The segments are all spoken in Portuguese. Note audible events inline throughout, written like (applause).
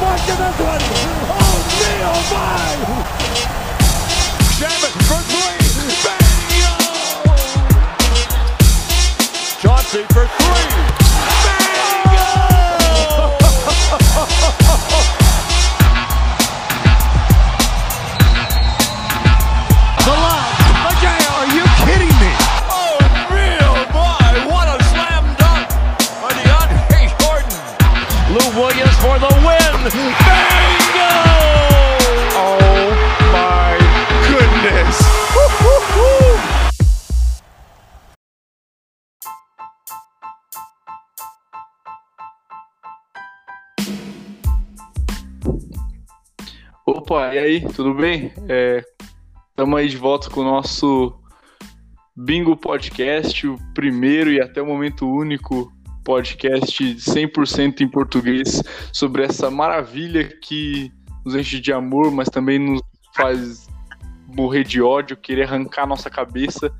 mark in this one. Oh, me, oh my! Shaman for three. Bingo! Chauncey for three. Opa, e aí, tudo bem? Estamos aí de volta com o nosso Bingo Podcast, o primeiro e até o momento único podcast 100% em português sobre essa maravilha que nos enche de amor, mas também nos faz morrer de ódio, querer arrancar nossa cabeça,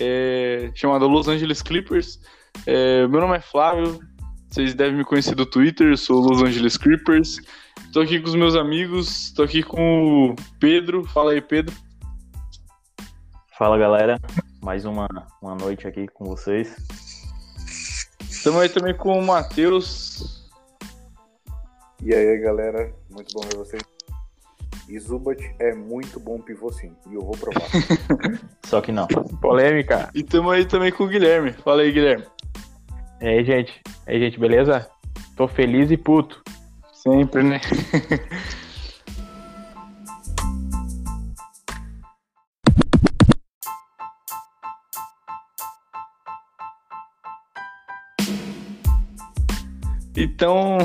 é, chamada Los Angeles Clippers. É, meu nome é Flávio, vocês devem me conhecer do Twitter, sou Los Angeles Clippers. Estou aqui com os meus amigos, estou aqui com o Pedro. Fala aí, Pedro. Fala galera, mais uma, uma noite aqui com vocês. Estamos aí também com o Matheus. E aí, galera, muito bom ver vocês. E Zubat é muito bom pivô sim, e eu vou provar. (laughs) Só que não. Polêmica. E estamos aí também com o Guilherme. Fala aí, Guilherme. E aí, gente? E aí, gente, beleza? Tô feliz e puto. Sempre, né? (laughs) Então,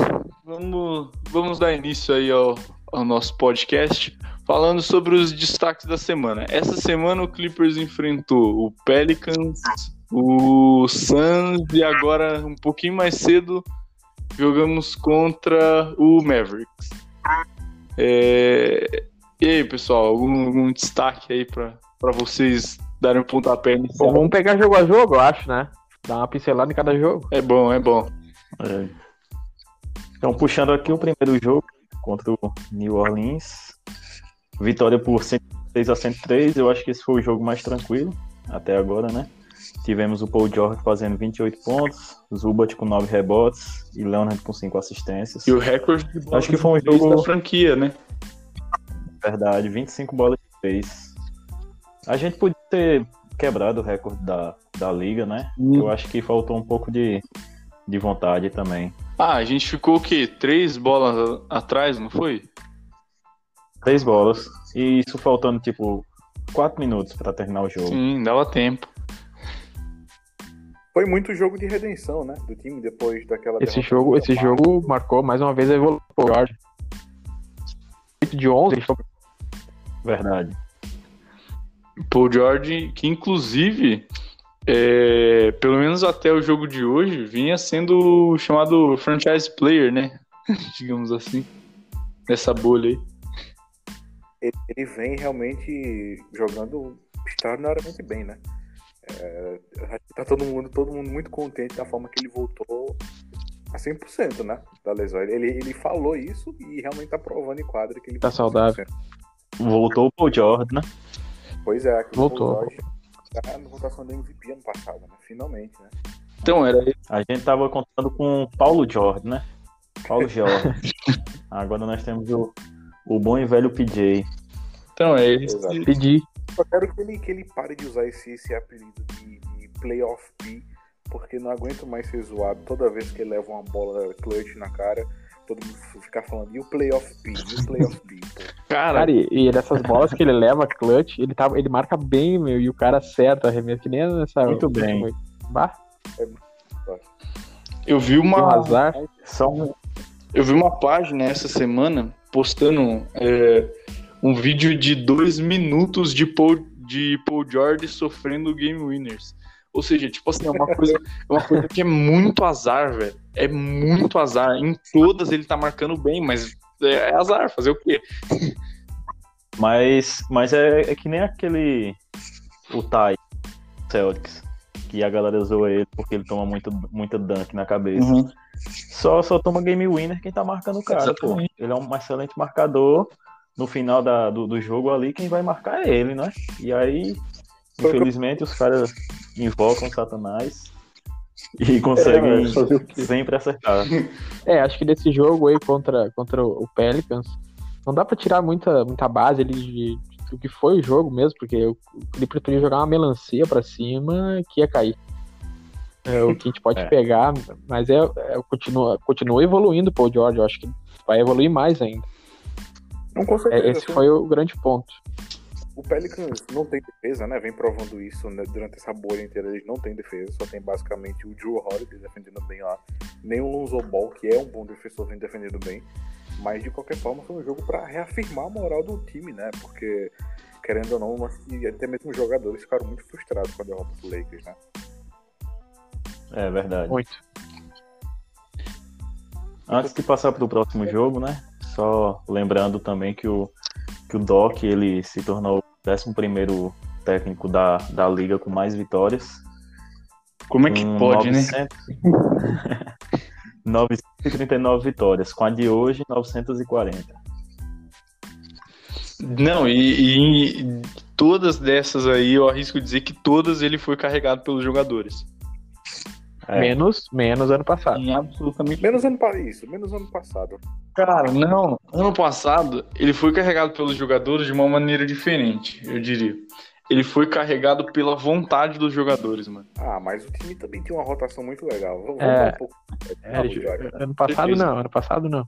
vamos, vamos dar início aí ao, ao nosso podcast, falando sobre os destaques da semana. Essa semana o Clippers enfrentou o Pelicans, o Suns e agora, um pouquinho mais cedo, jogamos contra o Mavericks. É, E aí, pessoal, algum, algum destaque aí para vocês darem um pontapé Bom, inicial? vamos pegar jogo a jogo, eu acho, né? Dar uma pincelada em cada jogo. É bom, é bom. É. Então, puxando aqui o primeiro jogo contra o New Orleans. Vitória por 106 a 103. Eu acho que esse foi o jogo mais tranquilo até agora, né? Tivemos o Paul George fazendo 28 pontos, Zubat com 9 rebotes e Leonard com 5 assistências. E o recorde de bola Acho que foi um jogo- da franquia, né? Verdade, 25 bolas de 3. A gente podia ter quebrado o recorde da, da liga, né? Eu acho que faltou um pouco de, de vontade também. Ah, a gente ficou o quê? Três bolas atrás, não foi? Três bolas. E isso faltando, tipo, 4 minutos pra terminar o jogo. Sim, dava tempo. Foi muito jogo de redenção, né? Do time depois daquela Esse jogo, esse jogo marcou mais uma vez a evolução do George. 8 de 11, ele foi Verdade. Paul George, que inclusive, é, pelo menos até o jogo de hoje, vinha sendo chamado franchise player, né? (laughs) Digamos assim. Nessa bolha aí. ele, ele vem realmente jogando extraordinariamente bem, né? É, que tá todo mundo, todo mundo muito contente da forma que ele voltou a 100%, né? Da lesão. Ele, ele falou isso e realmente tá provando em quadra que ele Tá voltou saudável. 100%. Voltou o Paul George, né? Pois é, aquele Voltou. Paul tá na votação do MVP ano passado, né? Finalmente, né? Então, era A gente tava contando com o Paulo George, né? Paulo (laughs) George. Agora nós temos o, o bom e velho PJ. Então, é esse. Exato. Só quero que ele, que ele pare de usar esse, esse apelido de, de Playoff P, porque não aguento mais ser zoado toda vez que ele leva uma bola clutch na cara. Todo mundo ficar falando, e o Playoff P, e o Playoff P. pô. Cara, Cara, e, e dessas bolas que ele leva clutch, ele, tá, ele marca bem, meu, e o cara acerta arremesso, que nem nessa. Muito bem. última- Bah, eu vi tem um uma. azar. Só um, Eu vi uma página essa semana postando é, um vídeo de dois minutos de Paul, de Paul George sofrendo game winners. Ou seja, tipo assim, é uma coisa, é uma coisa que é muito azar, velho. É muito azar. Em todas ele tá marcando bem, mas é azar, fazer o quê? Mas, mas é, é que nem aquele. O Ty Celtics. Que a galera zoa ele porque ele toma muito, muita dunk na cabeça. Só, só toma game winner quem tá marcando o cara, pô. Exatamente. Ele é um excelente marcador. No final da- do, do jogo ali, quem vai marcar é ele, né? E aí, infelizmente, os caras invocam Satanás e conseguem fazer o quê? sempre acertar. (laughs) É, acho que desse jogo aí contra, contra o Pelicans, não dá pra tirar muita, muita base ali de, de- do que foi o jogo mesmo, porque Clippers podia jogar uma melancia pra cima que ia cair. É, o que a gente pode (laughs) É. pegar, mas é, é- continua, continua evoluindo o Paul George, eu acho que vai evoluir mais ainda. Não com É, certeza. esse assim, foi o grande ponto. O Pelicans não tem defesa, né? Vem provando isso né? durante essa bolha inteira. Eles não tem defesa, só tem basicamente o Drew Holiday defendendo bem lá. Nem o Lonzo Ball, que é um bom defensor, vem defendendo bem. Mas de qualquer forma foi um jogo pra reafirmar a moral do time, né? Porque, querendo ou não, que até mesmo os jogadores ficaram muito frustrados com a derrota do Lakers, né? É verdade. Muito. Antes de passar para o próximo jogo, né? Só lembrando também que o, que o Doc ele se tornou o 11 técnico da, da liga com mais vitórias. Como é que pode, né? (laughs) 900 939 vitórias. Com a de hoje, 940. Não, e, e todas dessas aí, eu arrisco dizer que todas ele foi carregado pelos jogadores. É. Menos, menos ano passado. Em absolutamente. Menos ano passado, isso, menos ano passado. Cara, não. Ano passado, ele foi carregado pelos jogadores de uma maneira diferente, eu diria. Ele foi carregado pela vontade dos jogadores, mano. Ah, mas o time também tinha uma rotação muito legal. Vamos É. um pouco. É, Vamos, Jorge. ano passado não, ano passado não.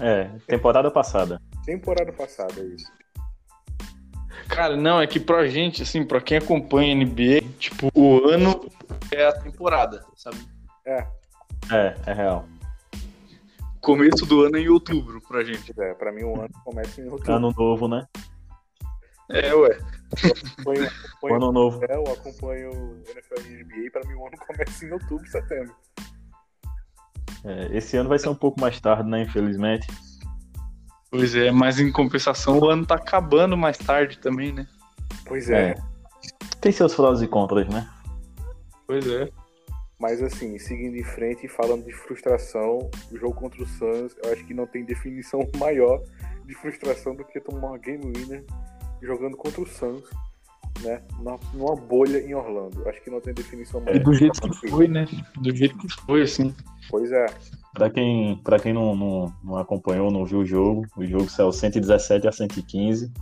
É, temporada passada. Temporada passada, é isso. Cara, não, é que pra gente, assim, pra quem acompanha a NBA, tipo, o ano é a temporada, sabe? É, É, é real. Começo do ano é em outubro pra gente. é, pra mim o ano começa em outubro. Ano novo, né? É, ué. Acompanho, acompanho Ano novo. Eu acompanho o NFL e NBA, pra mim o ano começa em outubro, setembro. É, esse ano vai ser um pouco mais tarde, né? Infelizmente. Pois é, mas em compensação o ano tá acabando mais tarde também, né? Pois é. É. Tem seus prós e contras, né? Pois é. Mas assim, seguindo em frente e falando de frustração, o jogo contra o Suns, eu acho que não tem definição (laughs) maior de frustração do que tomar uma game winner jogando contra o Suns, né? Numa, bolha em Orlando. Acho que não tem definição maior. E do jeito que foi, né? Do jeito que foi, assim. Pois é. Pra quem, pra quem não, não, não acompanhou, não viu o jogo, o jogo saiu 117 a 115.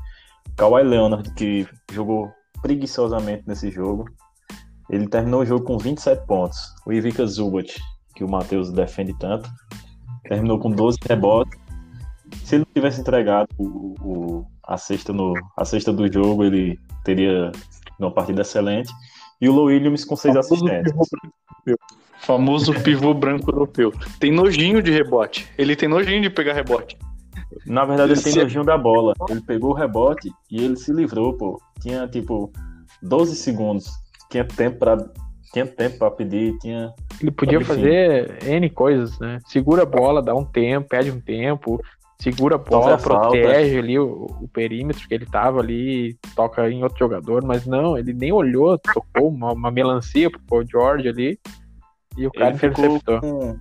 Kawhi Leonard, que jogou preguiçosamente nesse jogo, ele terminou o jogo com 27 pontos. O Ivica Zubat, que o Matheus defende tanto, terminou com 12 rebotes. Se ele não tivesse entregado o, o- a, cesta no, a cesta do jogo, ele teria uma partida excelente. E o Lou Williams com 6 Famoso assistências. pivô. Famoso pivô branco europeu. Tem nojinho de rebote. Ele tem nojinho de pegar rebote. Na verdade, ele tem Esse- nojinho da bola. Ele pegou o rebote e ele se livrou, pô. Tinha, tipo, 12 segundos. Tinha tempo pra, tinha tempo pra pedir, tinha... Ele podia fazer N coisas, né? Segura a bola, dá um tempo, pede um tempo, segura a bola, protege ali o, o perímetro que ele tava ali, toca em outro jogador, mas não, ele nem olhou, tocou uma, uma melancia pro Paul George ali e o cara Ele interceptou. com,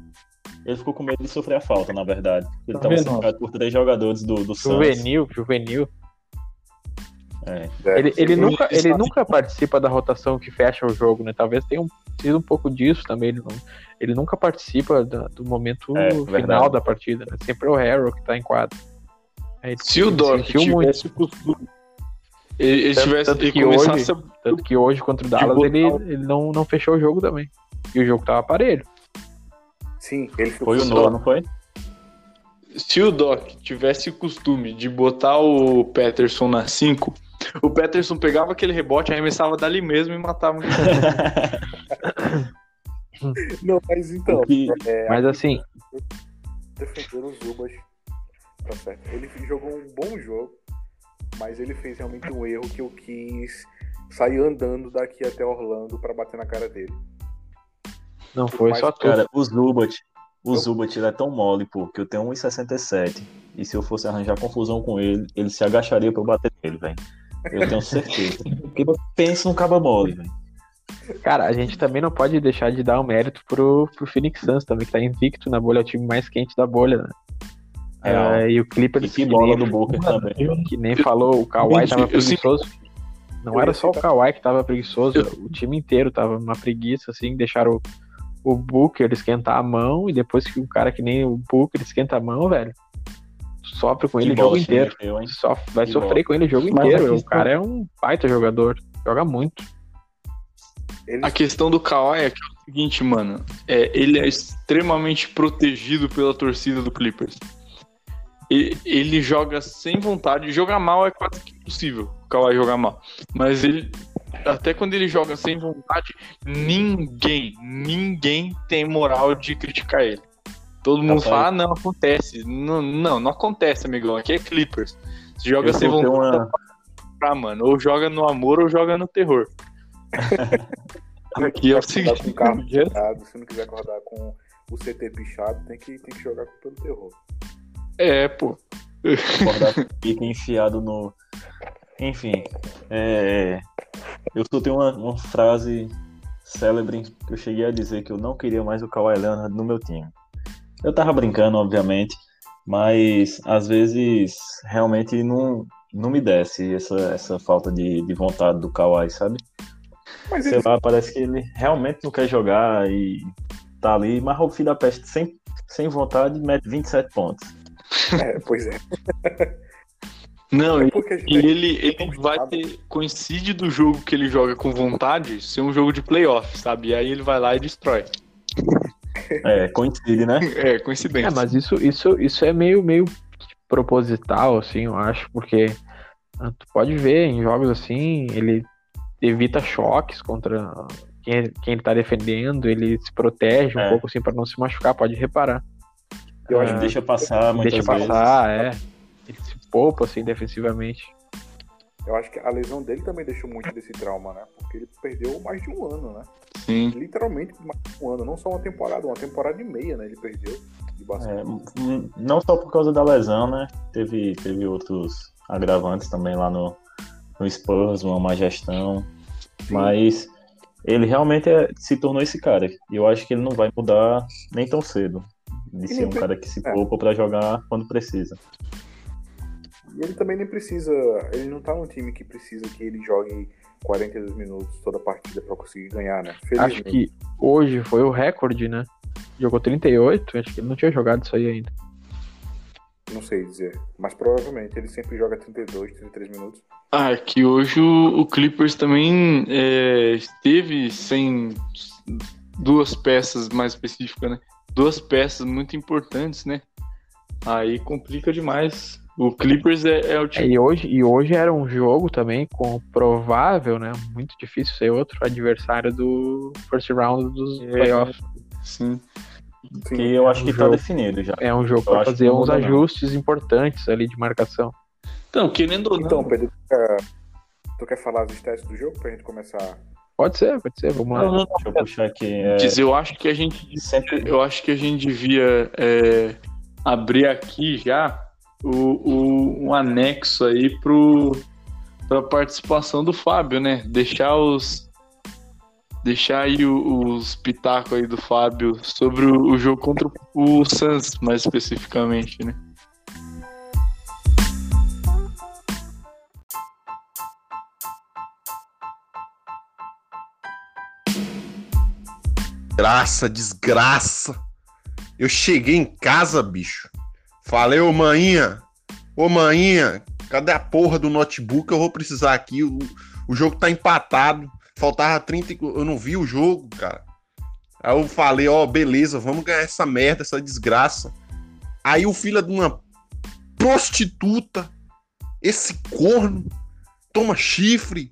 ele ficou com medo de sofrer a falta, na verdade. Ele Tá tava cercado por três jogadores do, do Suns. Juvenil, juvenil. É. Ele, ele, nunca, ele nunca participa da rotação que fecha o jogo, né? Talvez tenha um, sido um pouco disso também. Ele, não, ele nunca participa da- do momento É, final verdade. da partida, né? Sempre é o Harrow que tá em quadro. Aí, Se o ele Doc tivesse o costume. Ele, ele Tanto- tivesse. tanto que começasse a Tanto que hoje contra o Dallas ele, ele não, não fechou o jogo também. E o jogo tava parelho. Sim, ele ficou Foi o Noah, não foi? Se o Doc tivesse o costume de botar o Peterson na 5, o Peterson pegava aquele rebote, arremessava dali mesmo e matava. (laughs) Não, mas então, O que- é, Mas assim, defender os Zubas. Tá certo. Ele jogou um bom jogo, mas ele fez realmente um erro que eu quis sair andando daqui até Orlando pra bater na cara dele. não foi Mas, só tu. Cara, o Zubat, o Eu- Zubat ele é tão mole, pô, que eu tenho 1,67. E se eu fosse arranjar confusão com ele, ele se agacharia pra eu bater nele, velho. Eu tenho certeza. Porque pensa num caba mole, velho. Cara, a gente também não pode deixar de dar o um mérito pro, pro Phoenix Suns também, que tá invicto na bolha, é o time mais quente da bolha, né? É, e o Clippers. E que bola do Booker também. Que nem falou, o Kawhi tava preguiçoso. Não era só o Kawhi que tava preguiçoso, o time inteiro tava uma preguiça, assim, deixaram o, o Booker esquentar a mão, e depois que um cara que nem o Booker esquenta a mão, velho, sofre com ele o jogo inteiro. Meteu, Sof vai que sofrer bola. com ele o jogo Mas inteiro. O cara é um baita jogador, joga muito. A questão do Kawhi é, que é o seguinte, mano. É, ele é extremamente protegido pela torcida do Clippers. E, ele joga sem vontade. Jogar mal é quase que impossível o Kawhi jogar mal. Mas ele. Até quando ele joga sem vontade, ninguém, ninguém tem moral de criticar ele. Todo mundo fala, ah, não, acontece. Não, não, não acontece, amigão. Aqui é Clippers. Você joga sem vontade. Uma... Ah, mano. Ou joga no amor ou joga no terror. (laughs) Aqui é o seguinte. Com o carro (laughs) pichado, se não quiser acordar com o CT pichado, tem que, tem que jogar pelo terror. É, pô. Acordar (laughs) com pique enfiado no. Enfim. É... Eu só tenho uma, uma frase célebre que eu cheguei a dizer que eu não queria mais o Kawhi Leonard no meu time. Eu tava brincando, obviamente, mas às vezes realmente não, não me desce essa, essa falta de, de vontade do Kawhi, sabe? Mas Sei ele... lá, parece que ele realmente não quer jogar e tá ali, mas o filho da peste sem, sem vontade mete 27 pontos. É, pois é. (laughs) Não, é e ele, ele vai ter. Coincide do jogo que ele joga com vontade ser um jogo de playoff, sabe? E aí ele vai lá e destrói. (laughs) É, coincide, né? É, coincidência. É, mas isso, isso, isso é meio, meio proposital, assim, eu acho, porque ah, tu pode ver em jogos assim, ele evita choques contra quem, quem ele tá defendendo, ele se protege um é. pouco assim para não se machucar, pode reparar. Eu acho que deixa passar muitas Deixa vezes. passar, é. Ele se poupa assim defensivamente. Eu acho que a lesão dele também deixou muito desse trauma, né? Porque ele perdeu mais de um ano, né? Sim. Literalmente mais de um ano, não só uma temporada, uma temporada e meia, né? Ele perdeu de É, não só por causa da lesão, né? Teve, teve outros agravantes também lá no, no Spurs, uma má gestão. Sim. Mas ele realmente é, se tornou esse cara. E eu acho que ele não vai mudar nem tão cedo. De ser um cara que se é. poupa é. para jogar quando precisa. E ele também nem precisa. Ele não tá num time que precisa que ele jogue 42 minutos toda a partida para conseguir ganhar, né? Acho que hoje foi o recorde, né? Jogou 38, acho que ele não tinha jogado isso aí ainda. Não sei dizer, mas provavelmente ele sempre joga 32, 33 minutos. Ah, é que hoje o, o Clippers também é, esteve sem duas peças mais específicas, né? Duas peças muito importantes, né? Aí complica demais o Clippers é, é o time. É, e, hoje, e hoje era um jogo também com provável, né? Muito difícil ser outro adversário do first round dos é, playoffs. Sim. Que eu acho um que tá jogo, tá definido já. É um jogo para fazer uns ajustes não. importantes ali de marcação. Então, querendo ou não. Então, Pedro, tu quer, tu quer falar as stats do jogo pra gente começar? Pode ser, pode ser, vamos lá. Não, não, Deixa eu puxar aqui. É... Diz, eu acho que a gente. Sempre... Eu acho que a gente devia é, abrir aqui já o, o, um anexo aí para a participação do Fábio, né? Deixar os deixar aí os pitacos aí do Fábio sobre o, jogo contra o Suns, mais especificamente, né? Desgraça, desgraça. Eu cheguei em casa, bicho. Falei, maninha, ô maninha, cadê a porra do notebook? Eu vou precisar aqui. O, o jogo tá empatado. Faltava 30. Eu não vi o jogo, cara. Aí eu falei, ó, oh, beleza, vamos ganhar essa merda, essa desgraça. Aí o filho de uma prostituta, esse corno, toma chifre.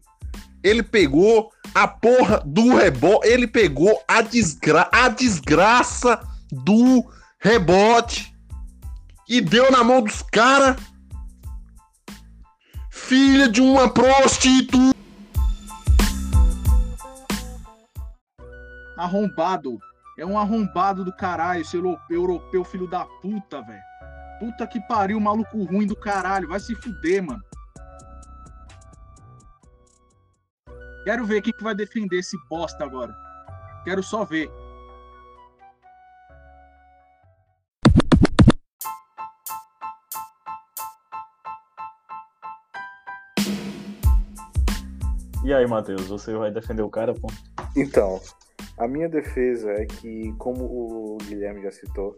Ele pegou a porra do rebote. Ele pegou a, desgra a desgraça do rebote e deu na mão dos caras. Filha de uma prostituta. Arrombado. É um arrombado do caralho, esse europeu, europeu filho da puta, velho. Puta que pariu, maluco ruim do caralho. Vai se fuder, mano. Quero ver quem que vai defender esse bosta agora. Quero só ver. E aí, Matheus, você vai defender o cara, pô? Então, a minha defesa é que, como o Guilherme já citou,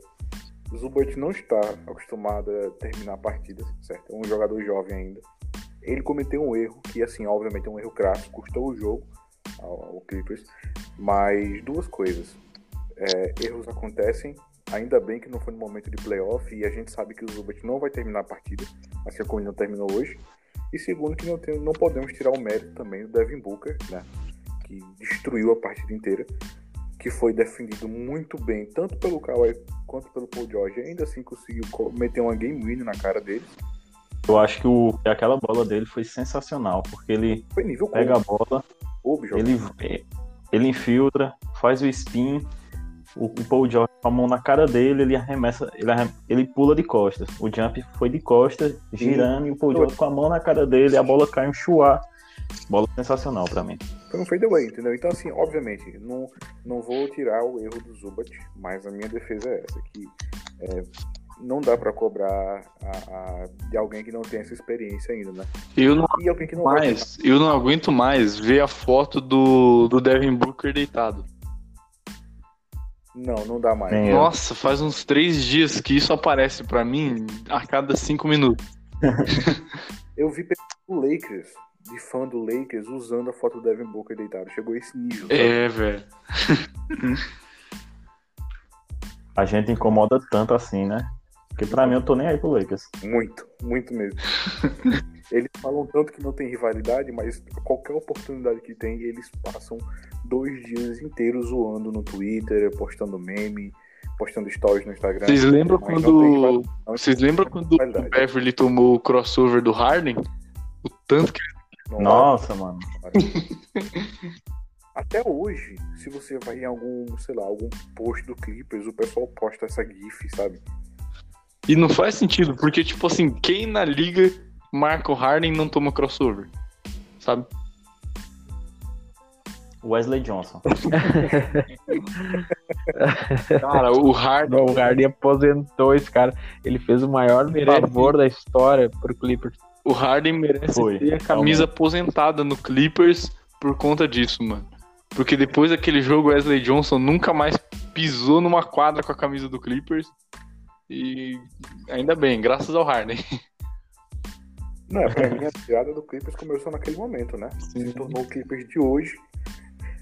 o Zubat não está acostumado a terminar partidas, certo? É um jogador jovem ainda. Ele cometeu um erro, que assim, obviamente é um erro crasso, custou o jogo ao, ao Clippers, mas duas coisas. É, erros acontecem, ainda bem que não foi no momento de playoff, e a gente sabe que o Zubat não vai terminar a partida, assim como ele não terminou hoje. E segundo, que não, tem, não podemos tirar o mérito também do Devin Booker, né? Que destruiu a partida inteira, que foi defendido muito bem, tanto pelo Kawhi quanto pelo Paul George. E ainda assim conseguiu co- meter uma game win na cara dele. Eu acho que, o, que aquela bola dele foi sensacional, porque ele pega a Kobe, bola, ele, ele infiltra, faz o spin, o, o Paul George com a mão na cara dele, ele arremessa, ele, arrem- ele pula de costas. O jump foi de costas, girando, e o Paul George com a mão na cara dele, a bola cai um chuá. Bola sensacional pra mim. Foi um fadeaway, entendeu? Então, assim, obviamente, não, não vou tirar o erro do Zubat, mas a minha defesa é essa, que é, não dá pra cobrar a- a- de alguém que não tem essa experiência ainda, né? Eu não E alguém que não vai mais, eu não aguento mais ver a foto do, do Devin Booker deitado. Não, não dá mais. Nem eu. Nossa, faz uns três dias que isso aparece pra mim a cada cinco minutos. (laughs) Eu vi pessoas do Lakers, de fã do Lakers, usando a foto do Devin Booker deitado. Chegou a esse nível. sabe? É, velho. A gente incomoda tanto assim, né? Porque pra mim eu tô nem aí pro Lakers. Muito, muito mesmo. (laughs) eles falam tanto que não tem rivalidade, mas qualquer oportunidade que tem, eles passam dois dias inteiros zoando no Twitter, postando meme, postando stories no Instagram. Vocês lembram quando. Vocês lembram quando o. Beverly tomou o crossover do Harden? O tanto que. Nossa, mano. (laughs) Até hoje, se você vai em algum, sei lá, algum post do Clippers, o pessoal posta essa GIF, sabe? E não faz sentido, porque, tipo assim, quem na liga marca o Harden não toma crossover? Sabe? Wesley Johnson. (laughs) Cara, o Harden. Não, o Harden aposentou esse cara. Ele fez o maior Merece. favor da história pro Clippers. O Harden merece Foi, ter a camisa realmente. aposentada no Clippers por conta disso, mano. Porque depois daquele jogo, Wesley Johnson nunca mais pisou numa quadra com a camisa do Clippers. E ainda bem, graças ao Harden. Não, é pra mim a piada do Clippers começou naquele momento, né? Se tornou o Clippers de hoje,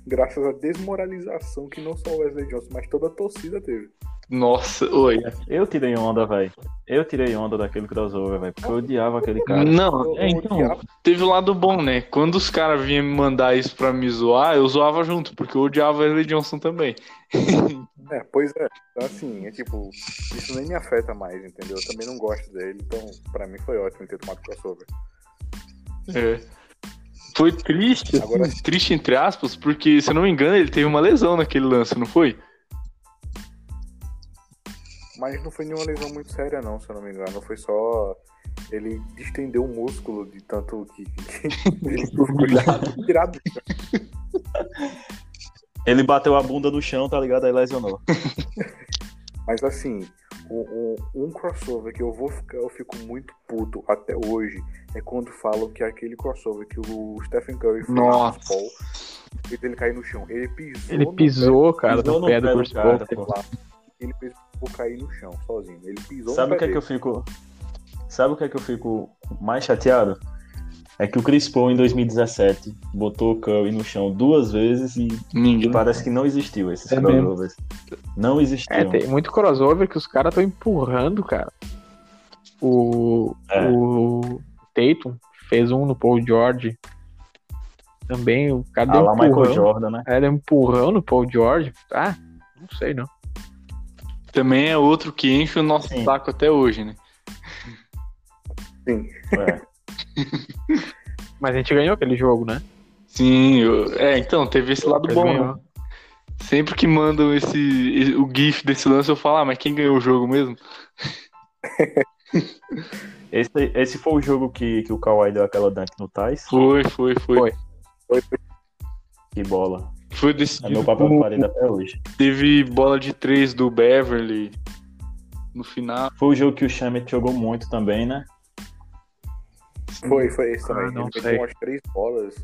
graças à desmoralização que não só o Wesley Johnson, mas toda a torcida teve. Nossa, oi. Eu tirei onda, velho. Eu tirei onda daquele crossover, velho. Porque eu odiava aquele cara. Não, é, eu então, teve o lado bom, né? Quando os caras vinham me mandar isso pra me zoar, eu zoava junto, porque eu odiava Wesley Johnson também. É, pois é. Então, assim, é tipo, isso nem me afeta mais, entendeu? Eu também não gosto dele, então pra mim foi ótimo ter tomado crossover. É. Foi triste, assim, Agora- triste entre aspas, porque, se eu não me engano, ele teve uma lesão naquele lance, não foi? Mas não foi nenhuma lesão muito séria, não, se eu não me engano. Foi só. Ele distendeu o músculo de tanto que. (laughs) ele ficou tirado. Ele bateu a bunda no chão, tá ligado? Aí lesionou. (laughs) Mas assim, um, um- um crossover que eu vou ficar, eu fico muito puto até hoje é quando falam que é aquele crossover que o Stephen Curry fez Nossa. no Paul e ele cair no chão. Ele pisou, Ele no pisou, cara, pisou no pé do pé do Chris Paul. pé. Ele fez cair no chão sozinho. Ele pisou Sabe no o que é que eu fico. Sabe o que é que eu fico mais chateado? É que o Chris Paul em 2017 botou o Curry no chão duas vezes e Ninguém. parece que não existiu esses É mesmo. crossovers. Não existiam. É, tem muito crossover que os caras estão empurrando, cara. O, É. o Tatum fez um no Paul George. Também o cara Ah deu lá um Michael empurrão. Jordan, né? É, deu um empurrão no Paul George. Ah, não sei não. Também é outro que enche o nosso Sim. saco até hoje, né? Sim. É. Mas a gente ganhou aquele jogo, né? Sim, eu- é, então, teve esse lado Ele bom. né? Sempre que mandam esse, o GIF desse lance, eu falo, ah, mas quem ganhou o jogo mesmo? (laughs) Esse, esse foi o jogo que, que o Kawhi deu aquela dunk no Thais. Foi, foi, foi. Foi. Foi- Que bola. Foi É decidido. meu papel de com- parede até hoje. Teve bola de três do Beverly no final. Foi o jogo que o Shamet jogou muito também, né? Foi, foi esse também. Ah, não ele sei. umas três bolas.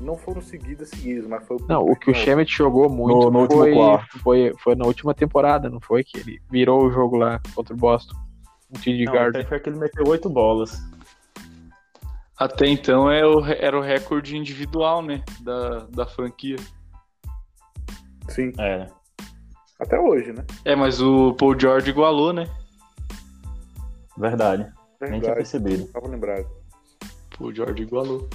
Não foram seguidas, seguidas, mas foi. Não, o que o Shemet jogou muito No- no foi, foi, foi na última temporada, não foi? Que ele virou o jogo lá contra o Boston. Um TD Não, Guard. até foi que ele meteu oito bolas. Até então é o- era o recorde individual, né? Da, da franquia. Sim, É. até hoje, né? É, mas o Paul George igualou, né? Verdade. Nem tinha Verdade, percebido. tava lembrado. Paul George igualou.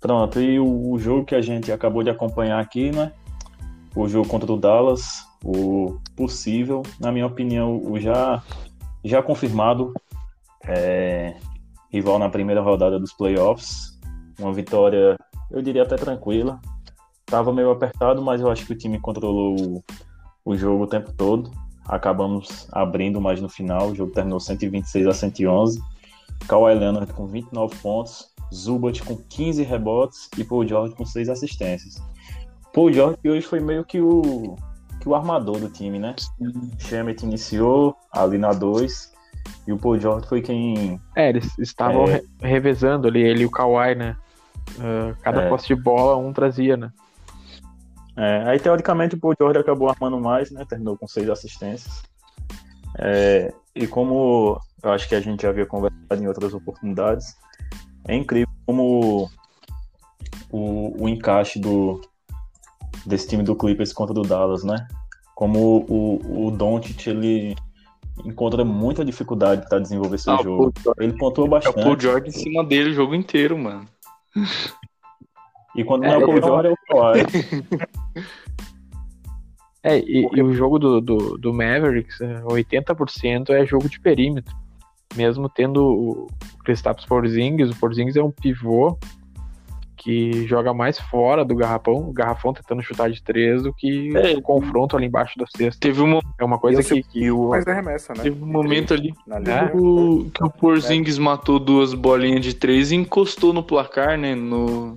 Pronto, e o, o jogo que a gente acabou de acompanhar aqui, né? O jogo contra o Dallas, o possível, na minha opinião, o já, já confirmado é, rival na primeira rodada dos playoffs. Uma vitória, eu diria até tranquila. Tava meio apertado, mas eu acho que o time controlou o, o jogo o tempo todo. Acabamos abrindo mais no final, o jogo terminou 126 a 111. Kawhi Leonard com 29 pontos, Zubat com 15 rebotes e Paul George com 6 assistências. Paul George que hoje foi meio que o, que o armador do time, né? Shemet iniciou ali na 2 e o Paul George foi quem. É, eles estavam É. re- revezando ali, ele e o Kawhi, né? Ah, cada É. posse de bola um trazia, né? É, aí teoricamente o Paul George acabou armando mais, né? Terminou com 6 assistências. É, e como eu acho que a gente já havia conversado em outras oportunidades, é incrível como o, o encaixe do, desse time do Clippers contra o do Dallas, né? Como o, o Doncic, ele encontra muita dificuldade para desenvolver seu Ah, jogo. Ele pontua É o Paul bastante. George em cima dele o jogo inteiro, mano. E quando não é É, o George, é o Kawhi. É, e, e o jogo do, do, do Mavericks, é, 80% é jogo de perímetro. Mesmo tendo o Kristaps Porzingis, o Porzingis é um pivô que joga mais fora do garrafão, o garrafão tentando chutar de três do que É. o confronto ali embaixo da cesta. Teve, um, É uma coisa que, que o... Mas arremessa, né? teve um momento ali É. que o, que o Porzingis matou duas bolinhas de três e encostou no placar, né? No,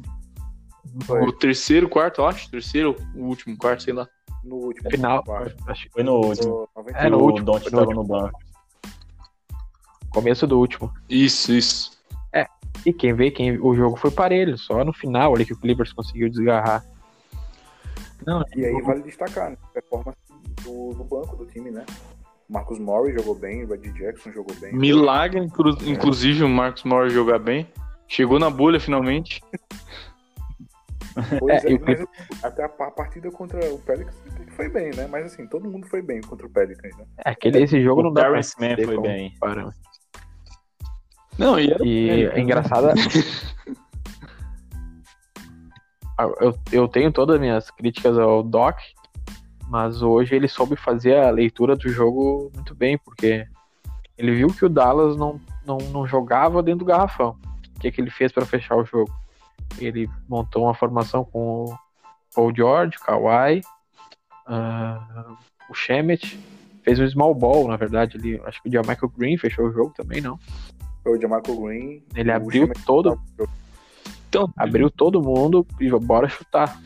Foi. no terceiro, quarto, eu acho. Terceiro, o último quarto, sei lá. No último. final, acho que Foi no último. No 90. É, no o último, foi no estava no banco. começo do último. Isso, isso. E quem vê, quem o jogo foi parelho, só no final ali que o Clippers conseguiu desgarrar. Não, E aí vale destacar, né? A performance do, do banco do time, né? Marcus Morris jogou bem, o Reggie Jackson jogou bem. Milagre, inclu- inclusive, o Marcos Morris jogar bem. Chegou na bolha finalmente. (laughs) Pois É, é, mas até a, a partida contra o Pelicans foi bem, né? Mas assim, todo mundo foi bem contra o Pelicans, né? é aquele, esse jogo O não dá pra Terrence Mann dizer foi bem. parâmetro. Não, e era E é engraçado. (laughs) Ah, eu, eu tenho todas as minhas críticas ao Doc, mas hoje ele soube fazer a leitura do jogo muito bem, porque ele viu que o Dallas não, não, não jogava dentro do garrafão. O que, que ele fez para fechar o jogo? Ele montou uma formação com o Paul George, Kawhi, ah, o Shemet, fez um small ball, na verdade. Ele, acho que o Michael Green fechou o jogo também, não. Foi o Jamarco Green. Ele abriu todo, Então, abriu todo mundo e bora chutar.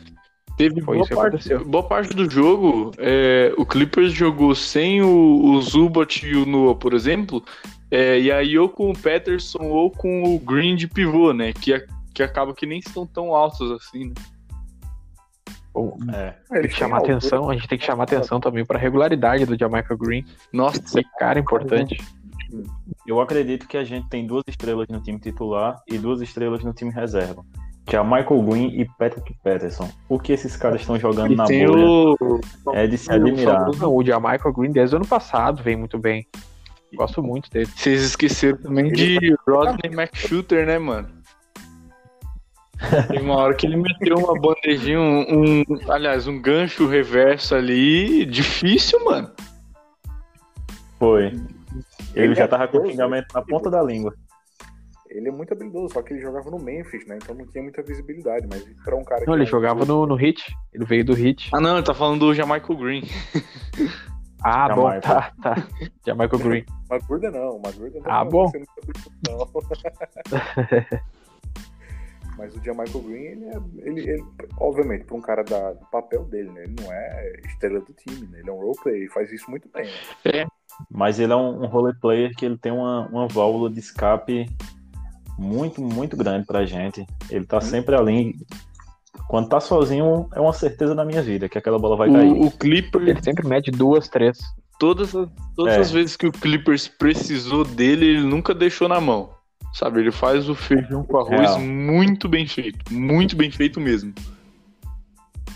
Teve Foi boa isso que parte, aconteceu. boa parte do jogo, é, o Clippers jogou sem o, o Zubat e o Noah, por exemplo, é, e aí ou com o Patterson ou com o Green de pivô, né? Que, que acaba que nem estão tão altos assim, né? É. Tem que chamar atenção, a gente tem que chamar atenção também para a regularidade do Jamaica Green. Nossa, Esse cara é importante. Eu acredito que a gente tem duas estrelas no time titular e duas estrelas no time reserva. Que é Michael Green e Patrick Patterson. O que esses caras estão jogando e na tem bolha o. é de se admirar. Não, o Jamaica Green desde o ano passado vem muito bem. Gosto muito dele. Vocês esqueceram também de Rodney McShooter, né, mano? Tem uma hora que ele meteu uma bandejinha, um, um- aliás, um gancho reverso ali, difícil, mano. Foi. Ele Ele já é tava com o xingamento na ponta da língua. Ele é muito habilidoso, só que ele jogava no Memphis, né? Então não tinha muita visibilidade. Mas pra um cara Não, ele é jogava no, no Hit. Ele veio do Hit. Ah, não, ele tá falando do Jamaica Green. (laughs) Ah, bom, Jamaica. tá, tá. Jamaica Green. (laughs) Magurda não, Magurda não. Ah, não, bom. não tá. Mas o Jamaica Green, ele é. Ele, ele- obviamente, para um cara da, do papel dele, né? Ele não é estrela do time, né? Ele é um role player e faz isso muito bem. Né? Mas ele é um, um role player que ele tem uma, uma válvula de escape muito, muito grande pra gente. Ele tá sempre ali. Quando tá sozinho, é uma certeza da minha vida que aquela bola vai cair. O, o Clipper, Ele sempre mete duas, três. todas, as- todas É. as vezes que o Clippers precisou dele, ele nunca deixou na mão. Sabe, ele faz o feijão com arroz Real. muito bem feito. Muito bem feito mesmo.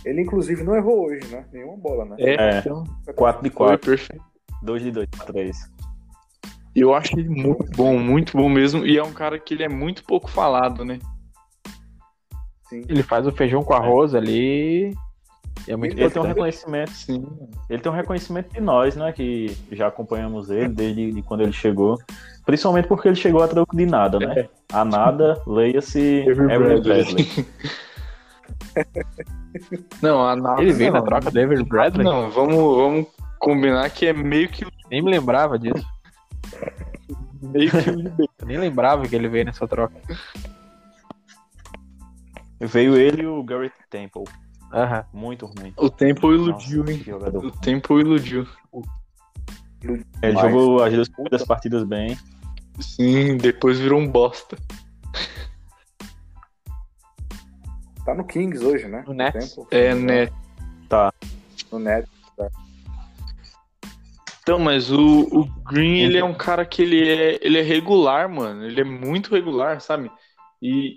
Ele, inclusive, não errou hoje, né? Nenhuma bola, né? É. então, 4 de foi 4, perfeito. 2 de 2, 3. Eu acho ele muito bom, muito bom mesmo. E é um cara que ele é muito pouco falado, né? Sim. Ele faz o feijão com arroz ali. E é muito Ele tem um reconhecimento, Sim. ele tem um reconhecimento de nós, né? Que já acompanhamos ele desde de quando ele chegou. Principalmente porque ele chegou a troco de nada, né? A nada, (laughs) leia-se Avery Bradley. Não, a nada. Ele veio não. na troca do Bradley? Não, vamos, vamos combinar que é meio que, Nem me lembrava disso. meio que (laughs) nem lembrava que ele veio nessa troca. Veio ele e o Garrett Temple. Aham. Muito ruim. O tempo iludiu, Nossa, hein? jogador. O tempo iludiu. Ele Mas- jogou as duas primeiras partidas bem. Sim, depois virou um bosta. Tá no Kings hoje, né? No Nets. Tempo, É, né? engano. No Nets. Então, mas o, o Green, ele é um cara que ele é, ele é regular, mano. Ele é muito regular, sabe? E,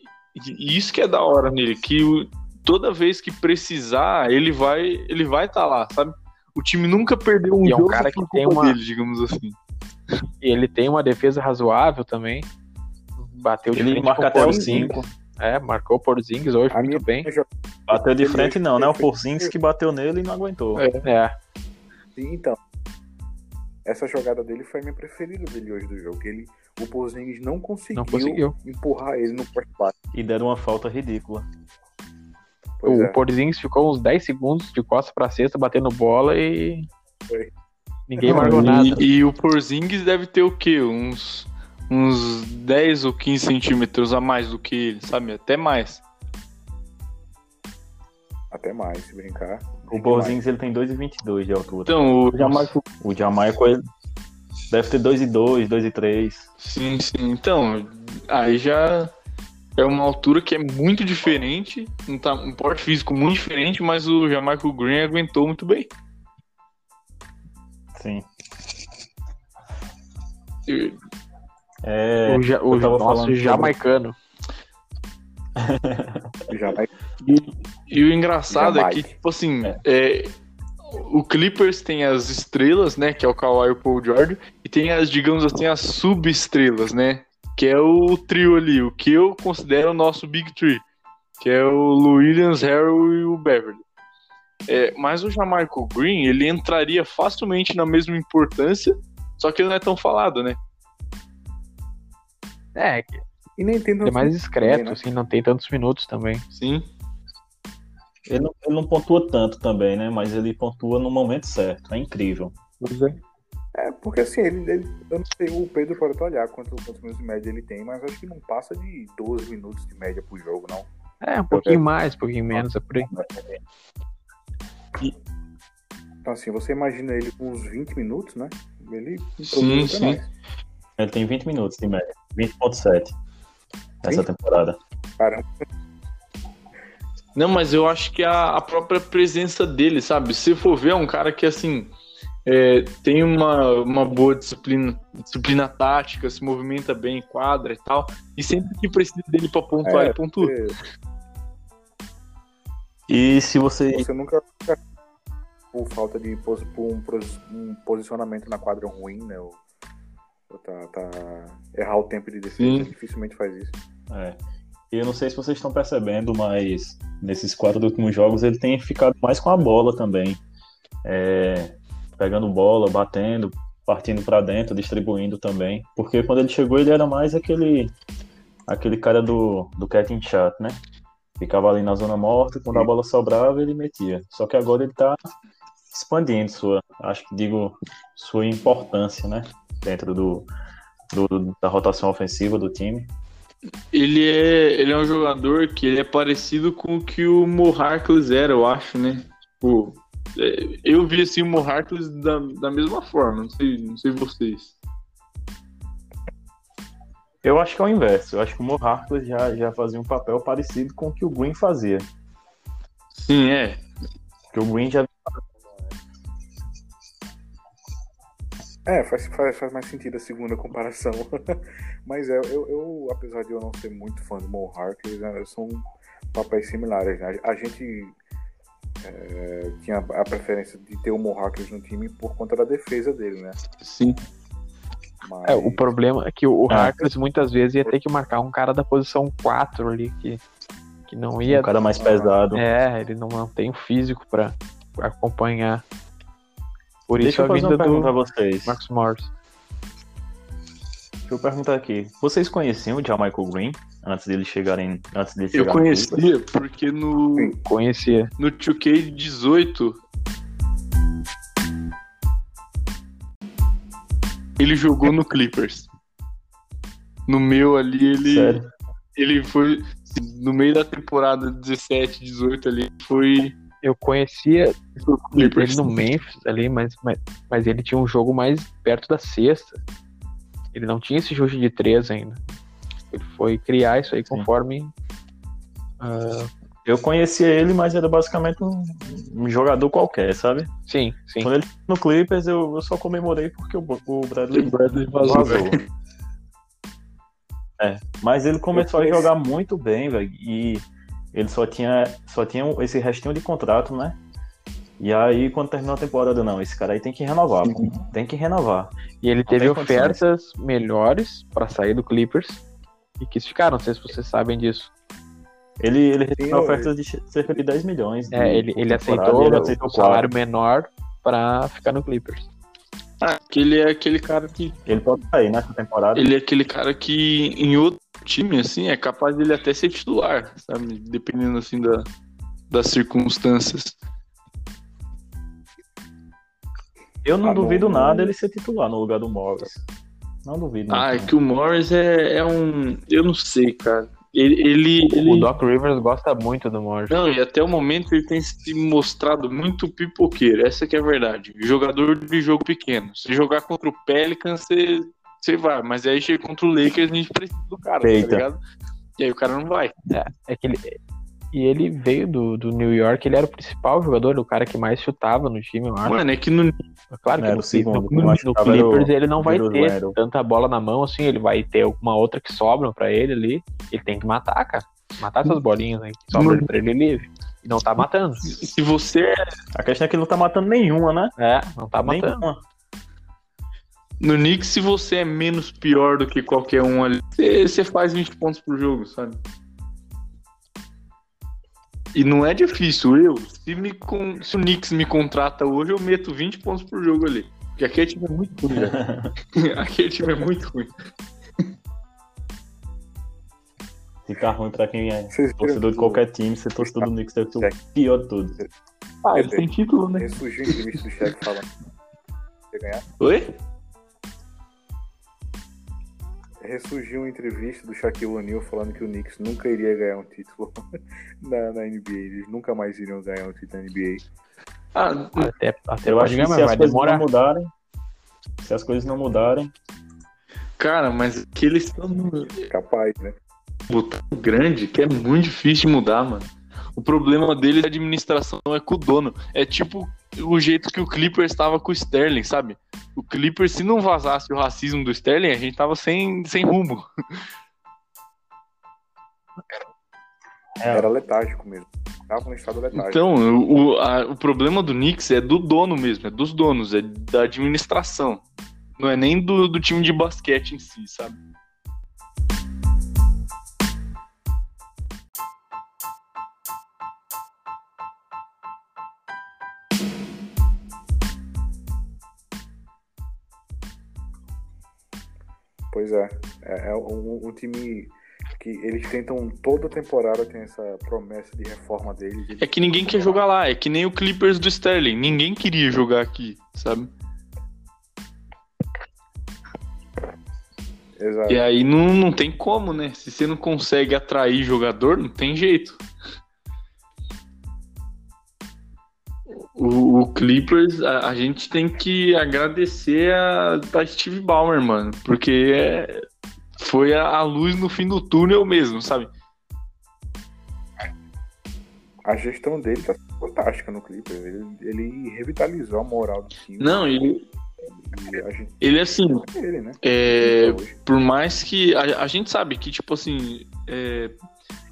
e isso que é da hora nele, que o- toda vez que precisar, ele vai ele vai estar lá, sabe? O time nunca perdeu um E é um jogo cara que tem uma- dele, digamos assim. E ele tem uma defesa razoável também. Bateu de Ele frente marca até o Porzingis. 5. É, marcou o Porzingis hoje A muito bem. Bateu de frente não, né? O Porzingis que bateu nele e não aguentou. É. É, Sim, Então, essa jogada dele foi a minha preferida dele hoje do jogo. Ele, o Porzingis não conseguiu, não conseguiu. empurrar ele no poste baixo. E deram uma falta ridícula. Pois o é. Porzingis ficou uns 10 segundos de costa pra cesta batendo bola e. Foi. Ninguém marcou nada. E, e o Porzingis deve ter o quê? Uns, uns 10 ou 15 centímetros a mais do que ele, sabe? Até mais. Até mais, se brincar. O Porzingis ele tem 2,22 de altura. Então, o, O Jamaica ele deve ter 2,2, 2,3. Sim, sim. Então, aí já é uma altura que é muito diferente, um, ta- um porte físico muito diferente, mas o Jamaica Green aguentou muito bem. Sim. E- É, o ja- o nosso sobre- jamaicano. (laughs) E o engraçado é Jamais. que, tipo assim, é, o Clippers tem as estrelas, né, que é o Kawhi e o Paul George, e tem as, digamos assim, as subestrelas, né, que é o trio ali, o que eu considero o nosso Big Three, que é o Lou Williams, Harrell e o Beverly. É, mas o Jamaica Green, ele entraria facilmente na mesma importância, só que ele não é tão falado, né? É, E nem tem é mais discreto, também, né? assim, não tem tantos minutos também. Sim. Ele, não, ele não pontua tanto também, né? Mas ele pontua no momento certo. É incrível. É, porque assim, ele, ele- eu não sei, o Pedro pode até olhar quanto- quantos minutos de média ele tem, mas acho que não passa de 12 minutos de média pro jogo, não. É, um pouquinho mais, um pouquinho menos, é por aí. Então assim, você imagina ele com uns 20 minutos, né? Ele Sim, sim. mais. Ele tem 20 minutos de média. 20,7 nessa Sim. temporada. Cara, Não, mas eu acho que a, a própria presença dele, sabe? Se for ver, é um cara que, assim, é, tem uma, uma boa disciplina, disciplina tática, se movimenta bem em quadra e tal. E sempre que precisa dele pra pontuar, É, ele pontua. você, E se você. você nunca por falta de por um, um posicionamento na quadra ruim, né? Ou, ou tá, tá- errar o tempo de defesa, dificilmente faz isso. É. Eu não sei se vocês estão percebendo, mas nesses quatro últimos jogos ele tem ficado mais com a bola também. É, pegando bola, batendo, partindo para dentro, distribuindo também. Porque quando ele chegou ele era mais aquele aquele cara do, do catching shot, né? Ficava ali na zona morta, quando a bola sobrava ele metia. Só que agora ele tá expandindo sua, acho que digo, sua importância, né? Dentro do, do- da rotação ofensiva do time. Ele é, ele é um jogador que ele é parecido com o que o Mo Harkless era, eu acho, né? Tipo, é, eu vi assim o Mo Harkless da, da mesma forma, não sei, não sei vocês. Eu acho que é o inverso. Eu acho que o Mo Harkless já, já fazia um papel parecido com o que o Green fazia. Sim, é. Porque o Green já É, faz, faz, faz mais sentido a segunda comparação. (laughs) Mas é, eu, eu, apesar de eu não ser muito fã do Mo Harkless, né, são papéis similares. né? A gente é, tinha a preferência de ter o Mo Harkless no time por conta da defesa dele, né? Sim. Mas, É, o problema é que o Ah. Harkless muitas vezes ia ter que marcar um cara da posição 4 ali, que, que não ia. um cara mais pesado. É, ele não, não tem o físico pra acompanhar. Por isso Deixa eu a fazer vinda uma pergunta a do vocês. Marcos Morris. Deixa eu perguntar aqui. Vocês conheciam o Michael Green antes dele chegarem. Antes dele Eu chegar Clippers? conhecia porque no, Sim. Conhecia. no 2K18 ele jogou no Clippers. No meu ali, ele, Sério? ele foi. No meio da temporada 17, 18 ali, foi Eu conhecia ele no Memphis ali, mas, mas, mas ele tinha um jogo mais perto da sexta. Ele não tinha esse chute de três ainda. Ele foi criar isso aí conforme. ah, Eu conhecia ele, mas era basicamente um, um jogador qualquer, sabe? sim, sim. Quando ele no Clippers, eu, eu só comemorei porque o, o Bradley, O Bradley vazou. vazou. É, mas ele começou a conheci- jogar muito bem, velho. E ele só tinha, só tinha esse restinho de contrato, né? E aí, quando terminou a temporada, não, esse cara aí tem que renovar, pô. tem que renovar. E ele teve tem condições. ofertas melhores pra sair do Clippers e quis ficar. Não sei se vocês sabem disso. Ele, ele recebeu eu- ofertas de cerca de 10 milhões. de- É, ele, ele aceitou ele o aceitou salário quatro. menor pra ficar no Clippers. Ah, que ele é aquele cara que. Ele pode sair nessa temporada. Ele é aquele cara que em outro time, assim, é capaz dele até ser titular, sabe? Dependendo assim da, das circunstâncias. Eu não Ah, duvido não. nada ele ser titular no lugar do Morris. Não duvido. Ah, é muito, que o Morris é, é um. Eu não sei, cara. Ele. ele, O ele- Doc Rivers gosta muito do Morris. Não, e até o momento ele tem se mostrado muito pipoqueiro. Essa que é a verdade. Jogador de jogo pequeno. Se jogar contra o Pelicans, você, você vai. Mas aí chega contra o Lakers, a gente precisa do cara, Eita. tá ligado? E aí o cara não vai. É que ele, e ele veio do, do New York, ele era o principal jogador, o cara que mais chutava no time, eu acho. Mano, é que no, claro que Era no, segundo, no- no- o Clippers ele não vai ter tanta bola na mão assim, ele vai ter uma outra que sobra pra ele ali. Ele tem que matar, cara. Matar essas bolinhas aí que sobram Não. pra ele livre. E não tá matando. se você é A questão é que ele não tá matando nenhuma, né? É, não tá matando. No Knicks, se você é menos pior do que qualquer um ali, você, você faz 20 pontos por jogo, sabe? E não é difícil. Eu, se, me se o Knicks me contrata hoje, eu meto 20 pontos por jogo ali. Porque aquele time é muito ruim, (laughs) velho. aquele time é muito ruim. Ficar ruim pra quem é Vocês torcedor de que qualquer time, ser torcedor do Knicks deve ser o pior de tudo. Ah, ele tem título, né? Entrevista do Shaq falando ia ganhar. Oi? Ressurgiu uma entrevista do Shaquille O'Neal falando que o Knicks nunca iria ganhar um título (laughs) na, na NBA. Eles nunca mais iriam ganhar um título na NBA. Ah, Até, até Eu acho que ganhar, se as coisas demorar. não mudarem, se as coisas não mudarem, cara, mas que eles estão Capaz, né? tão grande que é muito difícil de mudar, mano. O problema deles é a administração, é com o dono. É tipo o jeito que o Clippers estava com o Sterling, sabe? O Clippers, se não vazasse o racismo do Sterling, a gente tava sem, sem rumo. É. Era letárgico mesmo. Tava no estado letárgico. Então, o, o, a- o problema do Knicks é do dono mesmo, é dos donos, é da administração. Não é nem do, do time de basquete em si, sabe? Pois é. É, é um, um time que eles tentam toda temporada tem essa promessa de reforma deles. eles- É que ninguém quer jogar lá, é que nem o Clippers do Sterling. Ninguém queria jogar aqui, sabe? Exato. E aí não, não tem como, né? Se você não consegue atrair jogador, não tem jeito. O, o Clippers, a, a gente tem que agradecer a, a Steve Ballmer, mano. Porque é- foi a, a luz no fim do túnel mesmo, sabe? A gestão dele tá fantástica no Clippers. Ele, ele revitalizou a moral do time. Não, ele, ele assim, é ele, né? é, Hoje. por mais que a, a gente sabe que, tipo assim, é,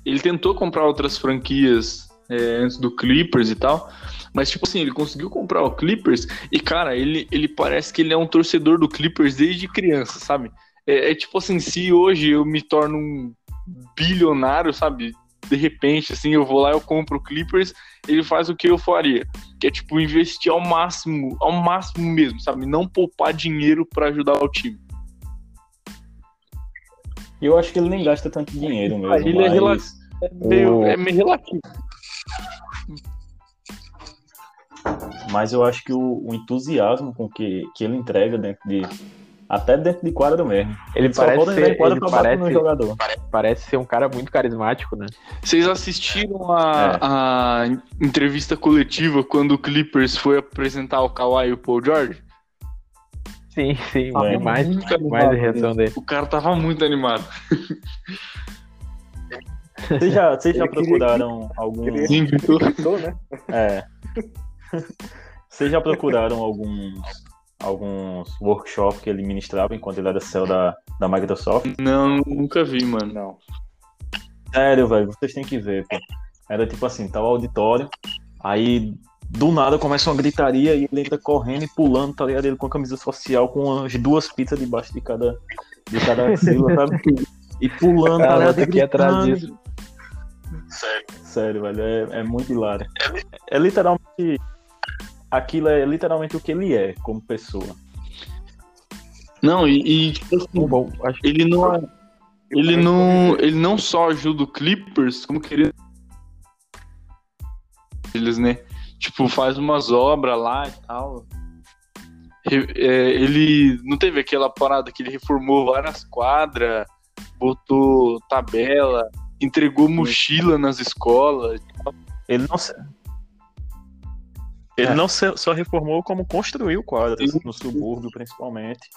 ele tentou comprar outras franquias é, antes do Clippers e tal, mas, tipo assim, ele conseguiu comprar o Clippers e, cara, ele, ele parece que ele é um torcedor do Clippers desde criança, sabe? É, é tipo assim, se hoje eu me torno um bilionário, sabe? De repente, assim, eu vou lá, eu compro o Clippers, ele faz o que eu faria, que é, tipo, investir ao máximo, ao máximo mesmo, sabe? Não poupar dinheiro pra ajudar o time. Eu acho que ele nem gasta tanto dinheiro mesmo. ele é rela- É meio, O- é meio relativo. Mas eu acho que o, o entusiasmo com que, que ele entrega dentro de. Até dentro de quadra mesmo. Ele Só parece ser, ele parece, jogador. parece ser um cara muito carismático, né? Vocês assistiram a, É. a entrevista coletiva quando o Clippers foi apresentar o Kawhi e o Paul George? Sim, sim, é mais, muito mais a reação dele. O cara tava muito animado. Vocês já, vocês já procuraram algum. Sim. Gritou, né? É. (laughs) (laughs) Vocês já procuraram alguns, alguns workshops que ele ministrava enquanto ele era CEO da, da Microsoft? Não, nunca vi, mano. Não. Sério, velho, vocês têm que ver, pô. Era tipo assim, tá o auditório, aí do nada começa uma gritaria e ele entra correndo e pulando, tá ligado? Ele com a camisa social com as duas pizzas debaixo de cada, de cada (laughs) axila, sabe? E pulando, tá ligado? aqui atrás disso. Sério, velho, é, é muito hilário. É, literalmente. Aquilo é literalmente o que ele é como pessoa. Não, e, e, tipo assim, Bom, ele não, ele não, ele não só ajuda o Clippers, como queria eles, né? Tipo, faz umas obras lá e tal. É, ele não teve aquela parada que ele reformou várias quadras, botou tabela, entregou mochila nas escolas. Ele não Ele É. não só reformou como construiu quadras, no subúrbio principalmente.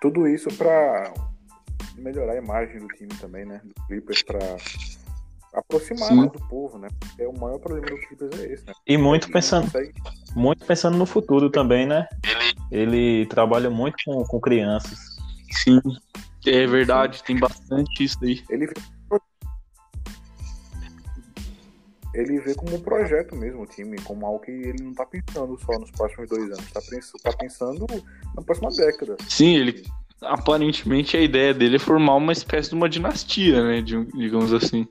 Tudo isso pra melhorar a imagem do time também, né? Do Clippers pra aproximar Sim. do povo, né? Porque o maior problema do Clippers é esse, né? E muito Ele pensando, consegue- muito pensando no futuro também, né? Ele trabalha muito com, com crianças. Sim. É verdade, tem bastante isso aí. Ele ele vê como um projeto mesmo o time, como algo que ele não tá pensando só nos próximos dois anos, tá, pens- tá pensando na próxima década. Sim, ele aparentemente a ideia dele é formar uma espécie de uma dinastia, né? de- digamos assim.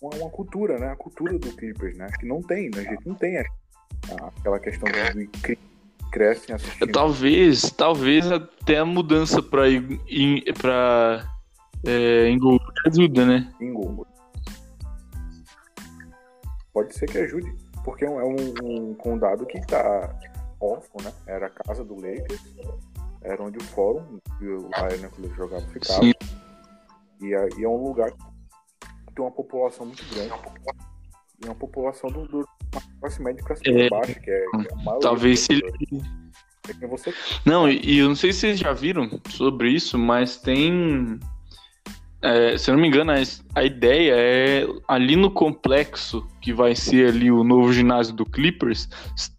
Uma, uma cultura, né? A cultura do Clippers, né? Que não tem, né? A gente não tem a- a- aquela questão de cri- crescem assistindo. Talvez, talvez até a mudança in- pra é, ajuda, né? Inglewood. Pode ser que ajude, porque é um, é um- condado que tá órfão, né? Era a casa do Lakers, era onde o fórum o Arena que ele jogava ficava. Sim. E é, e é um lugar que tem uma população muito grande. E uma população do, do classe média classe É. baixa, que é, que é a maioria Talvez se ele. É você Não, e eu não sei se vocês já viram sobre isso, mas tem. É, se eu não me engano, a, a ideia é ali no complexo que vai ser ali o novo ginásio do Clippers,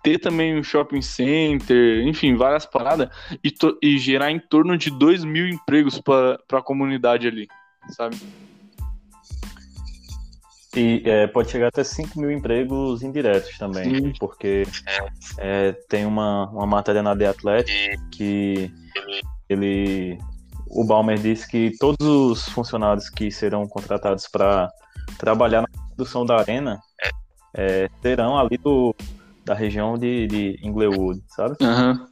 ter também um shopping center, enfim, várias paradas, e, to- e gerar em torno de 2 mil empregos para a comunidade ali, sabe? E é, pode chegar até 5 mil empregos indiretos também, Sim. porque é, tem uma, uma matéria na The Athletic que ele, o Balmer disse que todos os funcionários que serão contratados para trabalhar na construção da arena é, serão ali do, da região de, de Inglewood, sabe? Aham.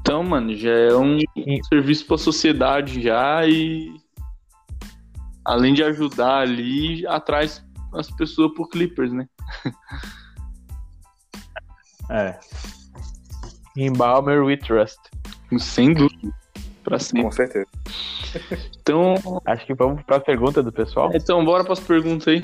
Então, mano, já é um E- serviço pra sociedade já e além de ajudar ali, atraz as pessoas pro Clippers, né? É. Em Balmer we trust. Sem dúvida. Pra sempre. Com certeza. Então, Acho que vamos pra pergunta do pessoal. então bora pras perguntas aí.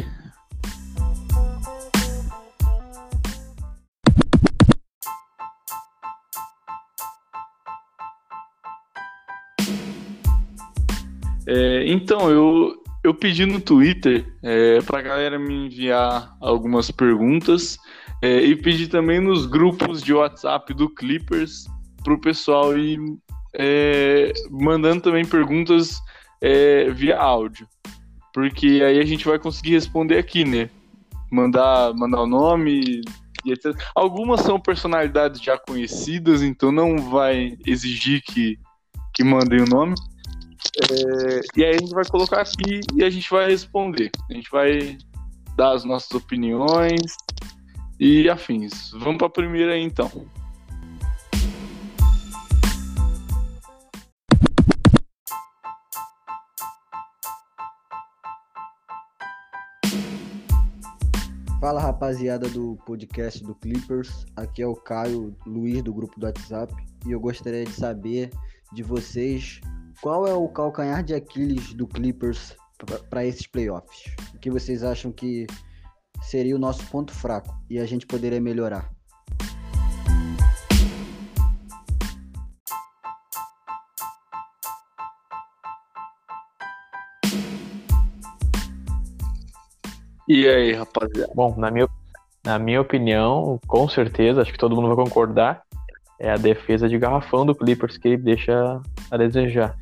É, então, eu, eu pedi no Twitter é, pra galera me enviar algumas perguntas é, e pedi também nos grupos de WhatsApp do Clippers pro pessoal ir é, mandando também perguntas é, via áudio. Porque aí a gente vai conseguir responder aqui, né? Mandar, mandar o nome e etc. Algumas são personalidades já conhecidas, então não vai exigir que, que mandem o nome. É, e aí a gente vai colocar aqui e a gente vai responder. A gente vai dar as nossas opiniões e afins. Vamos para a primeira aí, então. Fala rapaziada do podcast do Clippers, aqui é o Caio Luiz do grupo do WhatsApp e eu gostaria de saber de vocês qual é o calcanhar de Aquiles do Clippers para esses playoffs. O que vocês acham que seria o nosso ponto fraco e a gente poderia melhorar? E aí, rapaziada? Bom, na minha, na minha opinião, com certeza, acho que todo mundo vai concordar, é a defesa de garrafão do Clippers que deixa a desejar.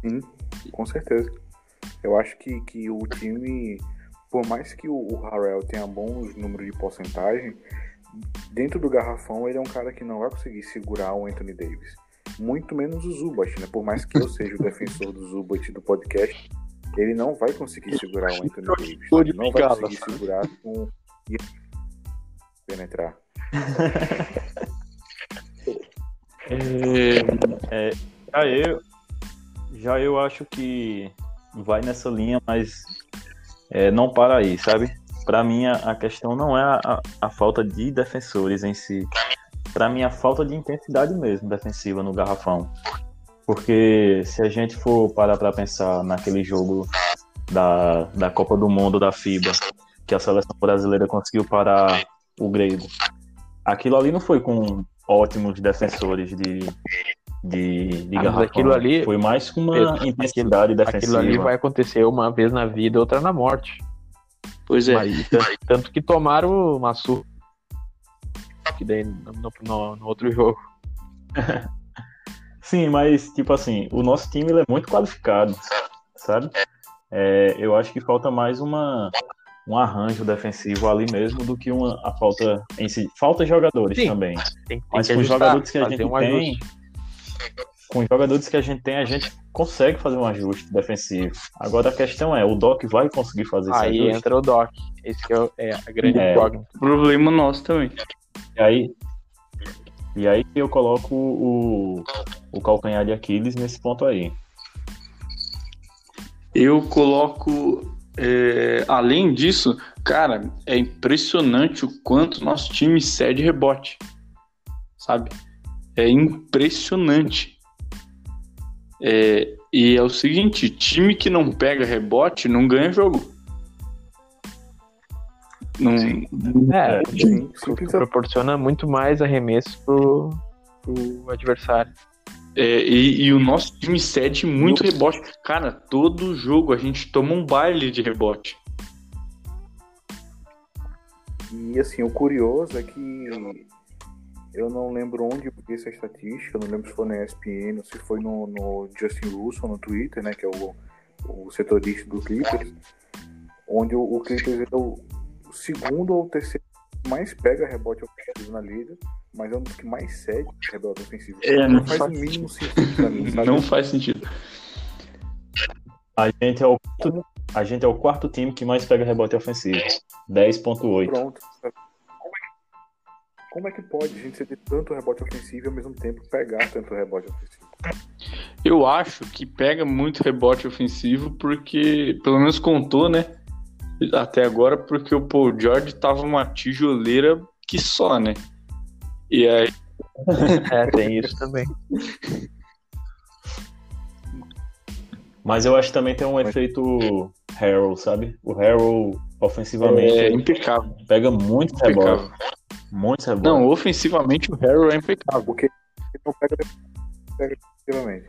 Sim, com certeza. Eu acho que, que o time, por mais que o, o Harrell tenha bons números de porcentagem, dentro do garrafão ele é um cara que não vai conseguir segurar o Anthony Davis. Muito menos o Zubat, né? Por mais que eu seja o defensor do Zubat do podcast, ele não vai conseguir segurar o Anthony Davis. Ele não vai conseguir segurar com penetrar. (laughs) É, Já eu, já eu acho que vai nessa linha, mas é, não para aí, sabe? Para mim, a, a questão não é a, a- a falta de defensores em si. Para mim, a falta de intensidade mesmo defensiva no garrafão. Porque se a gente for parar para pensar naquele jogo da, da Copa do Mundo da FIBA, que a seleção brasileira conseguiu parar o grego, aquilo ali não foi com ótimos defensores de, de, de Ah, garrafão. aquilo ali- foi mais com uma Pedro, intensidade defensiva. Aquilo ali vai acontecer uma vez na vida, outra na morte. pois é. Mas, tanto, tanto que tomaram uma surra que daí no, no- no outro jogo. (laughs) Sim, mas tipo assim, o nosso time ele é muito qualificado, sabe? É, eu acho que falta mais uma um arranjo defensivo ali mesmo do que uma a falta em si. Falta jogadores Sim. também. Tem, tem Mas com os jogadores que a gente um tem, ajuste. com os jogadores que a gente tem, a gente consegue fazer um ajuste defensivo. Agora a questão é, o Doc vai conseguir fazer esse Aí ajuste? entra o Doc. Esse que é, o- é a grande É. Problema nosso também. E aí, e aí eu coloco o, o calcanhar de Aquiles nesse ponto aí. Eu coloco. é, além disso, cara, é impressionante o quanto nosso time cede rebote. Sabe? É impressionante. É, e é o seguinte: time que não pega rebote não ganha jogo. Não, É, Sim, proporciona muito mais arremessos pro, pro adversário. É, e, e o nosso time cede muito rebote. Cara, todo jogo a gente toma um baile de rebote. E assim, o curioso é que eu não lembro onde eu vi essa estatística, não lembro se foi na ESPN ou se foi no, no Justin Russell no Twitter, né, que é o, o setorista do Clippers, onde o, o Clippers é o, segundo ou terceiro que mais pega rebote ofensivo na liga, mas é um dos que mais cede rebote ofensivo. É, não não faz faz- o mínimo sentido pra mim, sabe? Não faz sentido. A gente é o quarto, a gente é o quarto time que mais pega rebote ofensivo. 10.8. Pronto. Como é que pode a gente ceder tanto rebote ofensivo e ao mesmo tempo pegar tanto rebote ofensivo? Eu acho que pega muito rebote ofensivo porque, pelo menos contou, né? Até agora, porque o Paul George tava uma tijoleira que só, né? E aí. (laughs) É, tem isso também. Mas eu acho que também tem um efeito Harrell, sabe? O Harrell, ofensivamente, É impecável. pega muito impecável. rebote. Muito rebote. Não, ofensivamente o Harrow é impecável. Porque ele não pega, pega defensivamente.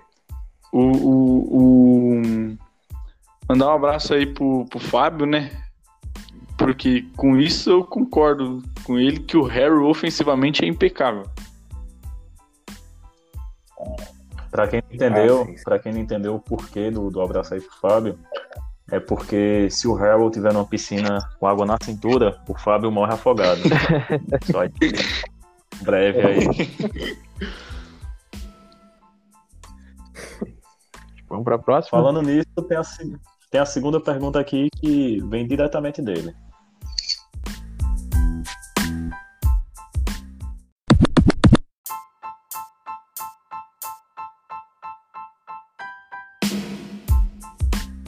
O, o, o- Mandar um abraço aí pro, pro Fábio, né? Porque com isso eu concordo com ele que o Harrow ofensivamente é impecável. Pra quem não entendeu, Ah, para quem não entendeu o porquê do, do abraço aí pro Fábio, é porque se o Harold tiver numa piscina com água na cintura, o Fábio morre afogado. (laughs) Só de- breve aí. Vamos pra próxima? Falando nisso, tem a, tem a segunda pergunta aqui que vem diretamente dele.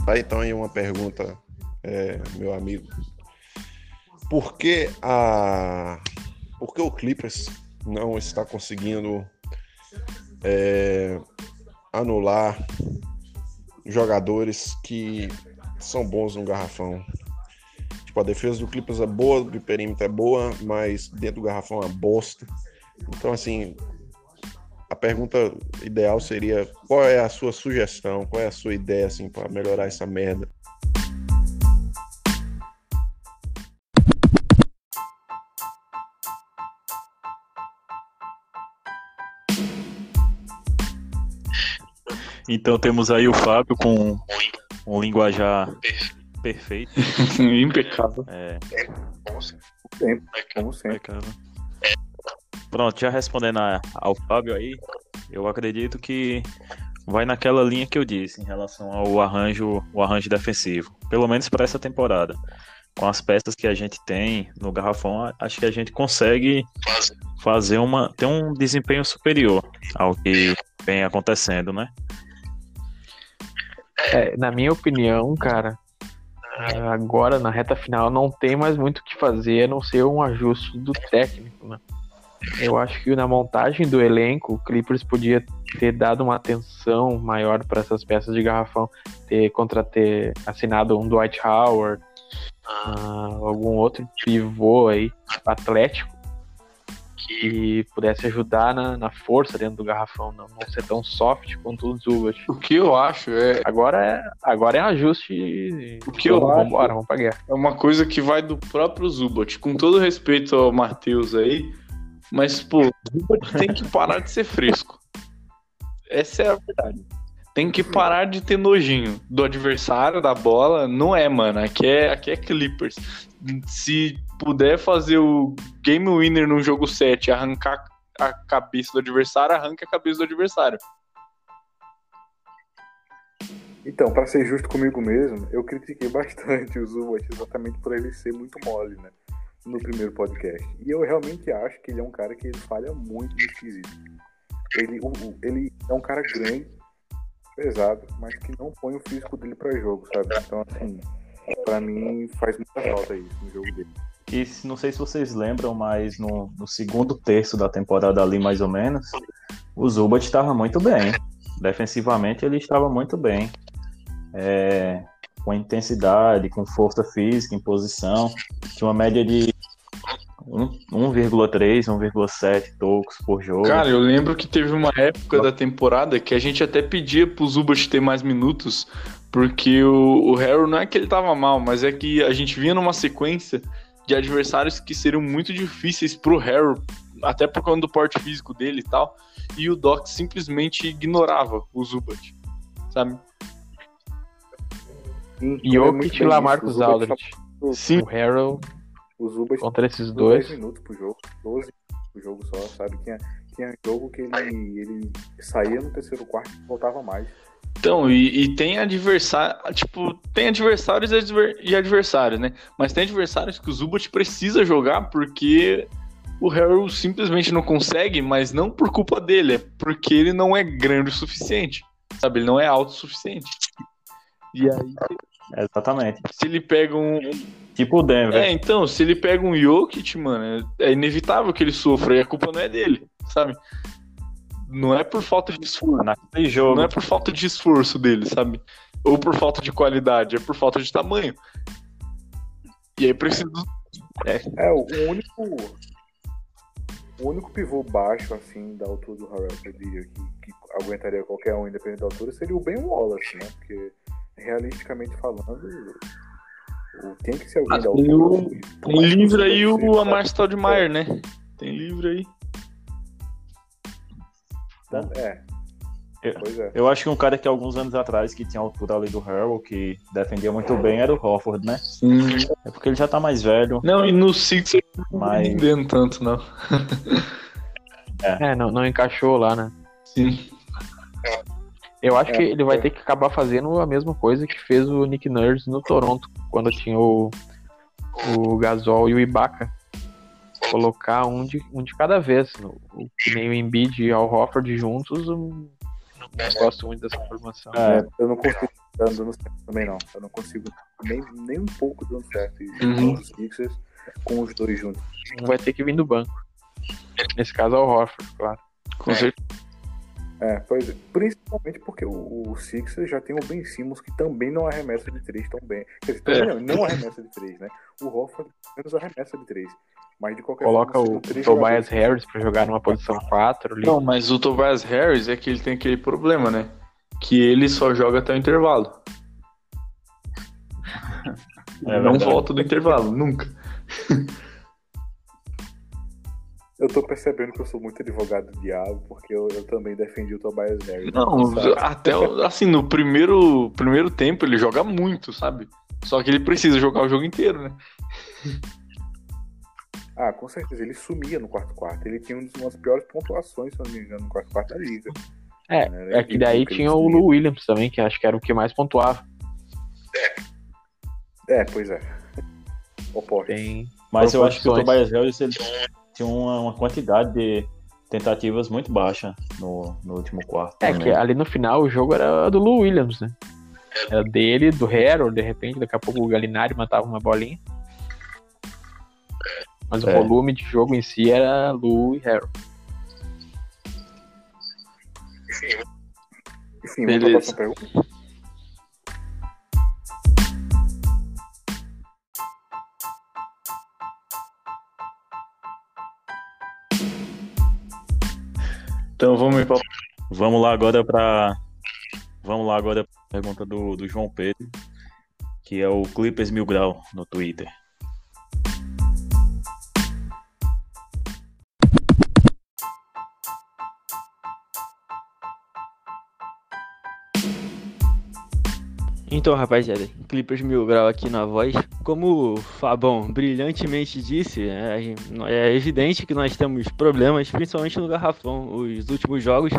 Tá, então aí uma pergunta, é, meu amigo. Por que a. Por que o Clippers não está conseguindo é, anular jogadores que são bons no garrafão? Tipo, a defesa do Clippers é boa, do perímetro é boa, mas dentro do garrafão é bosta. Então, assim, a pergunta ideal seria qual é a sua sugestão, qual é a sua ideia assim para melhorar essa merda? Então temos aí o Fábio com um linguajar perfeito. (laughs) impecável. É, Sempre, como sempre. impecável. Pronto, já respondendo a- ao Fábio aí, eu acredito que vai naquela linha que eu disse em relação ao arranjo, o arranjo defensivo. Pelo menos para essa temporada. Com as peças que a gente tem no garrafão, acho que a gente consegue fazer uma ter um desempenho superior ao que vem acontecendo, né? É, na minha opinião, cara, agora na reta final não tem mais muito o que fazer a não ser um ajuste do técnico, né? Eu acho que na montagem do elenco, o Clippers podia ter dado uma atenção maior para essas peças de garrafão, ter contra ter assinado um Dwight Howard, ah, algum outro pivô aí, atlético, que pudesse ajudar na, na força dentro do garrafão, não, não ser tão soft quanto o Zubat. O que eu acho é, Agora é, agora é um ajuste. O que eu vamos, acho- Vambora, vamos pra guerra. é uma coisa que vai do próprio Zubat. Com todo respeito ao Matheus aí, mas, pô, tem que parar de ser fresco. Essa é a verdade. Tem que parar de ter nojinho do adversário, da bola. Não é, mano. Aqui é, aqui é Clippers. Se puder fazer o game winner no jogo 7 arrancar a cabeça do adversário, arranca a cabeça do adversário. Então, pra ser justo comigo mesmo, eu critiquei bastante o Zubat exatamente por ele ser muito mole, né? No primeiro podcast. E eu realmente acho que ele é um cara que ele falha muito no esquisito. Ele, ele é um cara grande, pesado, mas que não põe o físico dele pra jogo, sabe? Então, assim, pra mim faz muita falta isso no jogo dele. E não sei se vocês lembram, mas no, no segundo terço da temporada ali, mais ou menos, o Zubat estava muito bem. Defensivamente ele estava muito bem. É, com intensidade, com força física, em posição. Tinha uma média de um- 1,3, 1,7 tocos por jogo. Cara, eu lembro que teve uma época da temporada que a gente até pedia pro Zubat ter mais minutos, porque o, o Harrow não é que ele tava mal, mas é que a gente vinha numa sequência de adversários que seriam muito difíceis pro Harrow, até por conta do porte físico dele e tal, e o Doc simplesmente ignorava o Zubat, sabe? Sim, E é bem Lamarcus Zubat Aldridge. Sim, O Harrell O Zubat contra esses dois. 10 minutos pro jogo, 12 pro jogo só, sabe? Tinha, tinha jogo que ele, ele saía no terceiro quarto e voltava mais. Então, e, e tem adversário, tipo, tem adversários e adver- e adversários, né? Mas tem adversários que o Zubat precisa jogar porque o Harrell simplesmente não consegue, mas não por culpa dele, é porque ele não é grande o suficiente. Sabe? Ele não é alto o suficiente. E aí, Exatamente. se ele pega um. Tipo o Denver. É, então, se ele pega um Jokic, mano, é é inevitável que ele sofra e a culpa não é dele, sabe? Não é por falta de esforço. Naquele jogo. Não é por falta de esforço dele, sabe? Ou por falta de qualidade, é por falta de tamanho. E aí precisa. É, o o único. O único pivô baixo, assim, da altura do Harrell, que eu diria que, que aguentaria qualquer um, independente da altura, seria o Ben Wallace, né? Porque, realisticamente falando, tem que ser alguém Ah, da tem o- Tem você aí o Amar Stoudemire, né? Tem livre aí. É. Eu- Pois é. Eu acho que um cara que alguns anos atrás que tinha a altura ali do Harrell, que defendia muito bem, era o Hofford, né? É porque ele já tá mais velho, Não, e no Six ele não tá mas rendendo tanto, não. É, não, não encaixou lá, né? Sim. Eu acho É, que ele vai é. ter que acabar fazendo a mesma coisa que fez o Nick Nurse no Toronto, quando tinha o, o Gasol e o Ibaka. Colocar um de, um de cada vez. O, o- que nem o Embiid e o Hofford juntos. eu Não gosto muito dessa formação. é, Eu não consigo dar dando certo também, não. Eu não consigo nem, nem um pouco dando certo Uhum. os Sixers com os dois juntos. Vai ter que vir do banco. Nesse caso é o Hofford, claro. Com certeza. É, pois é. Principalmente porque o, o Sixers já tem o Ben Simmons, que também não arremessa de três tão bem. Quer dizer, também É. não, não arremessa de três, né? O Hofford menos arremessa de três. Mas de qualquer Coloca forma, o Tobias. Harris pra jogar numa posição 4 ali. Não, mas o Tobias Harris é que ele tem aquele problema, né? Que ele só joga até o intervalo. É não verdade. volta do intervalo, nunca. Eu tô percebendo que eu sou muito advogado do diabo, porque eu, eu também defendi o Tobias Harris. Não, sabe? até assim, no primeiro, primeiro tempo ele joga muito, sabe? Só que ele precisa jogar o jogo inteiro, né? Ah, com certeza. Ele sumia no quarto quarto. Ele tinha uma das piores pontuações, se eu não me engano, no quarto quarto da liga. É, Né? é que daí tinha o. Lou Williams também, que acho que era o que mais pontuava. É, pois é. Oposto. Tem. mas eu acho que o. Tobias Harris ele tinha uma, uma quantidade de tentativas muito baixa no, no último quarto. É, também. que ali no final o jogo era do Lou Williams, né? Era dele, do Harold, de repente, daqui a pouco o Galinari matava uma bolinha. Mas o É. volume de jogo em si era Lou e Harold. Pra Beleza. Então vamos pra. Vamos lá agora para Vamos lá agora pra pergunta do, do João Pedro, que é o Clippers Mil Grau no Twitter. Então, rapaziada, Clippers Mil Grau aqui na voz. Como o Fabão brilhantemente disse, é, é evidente que nós temos problemas, principalmente no garrafão. Os últimos jogos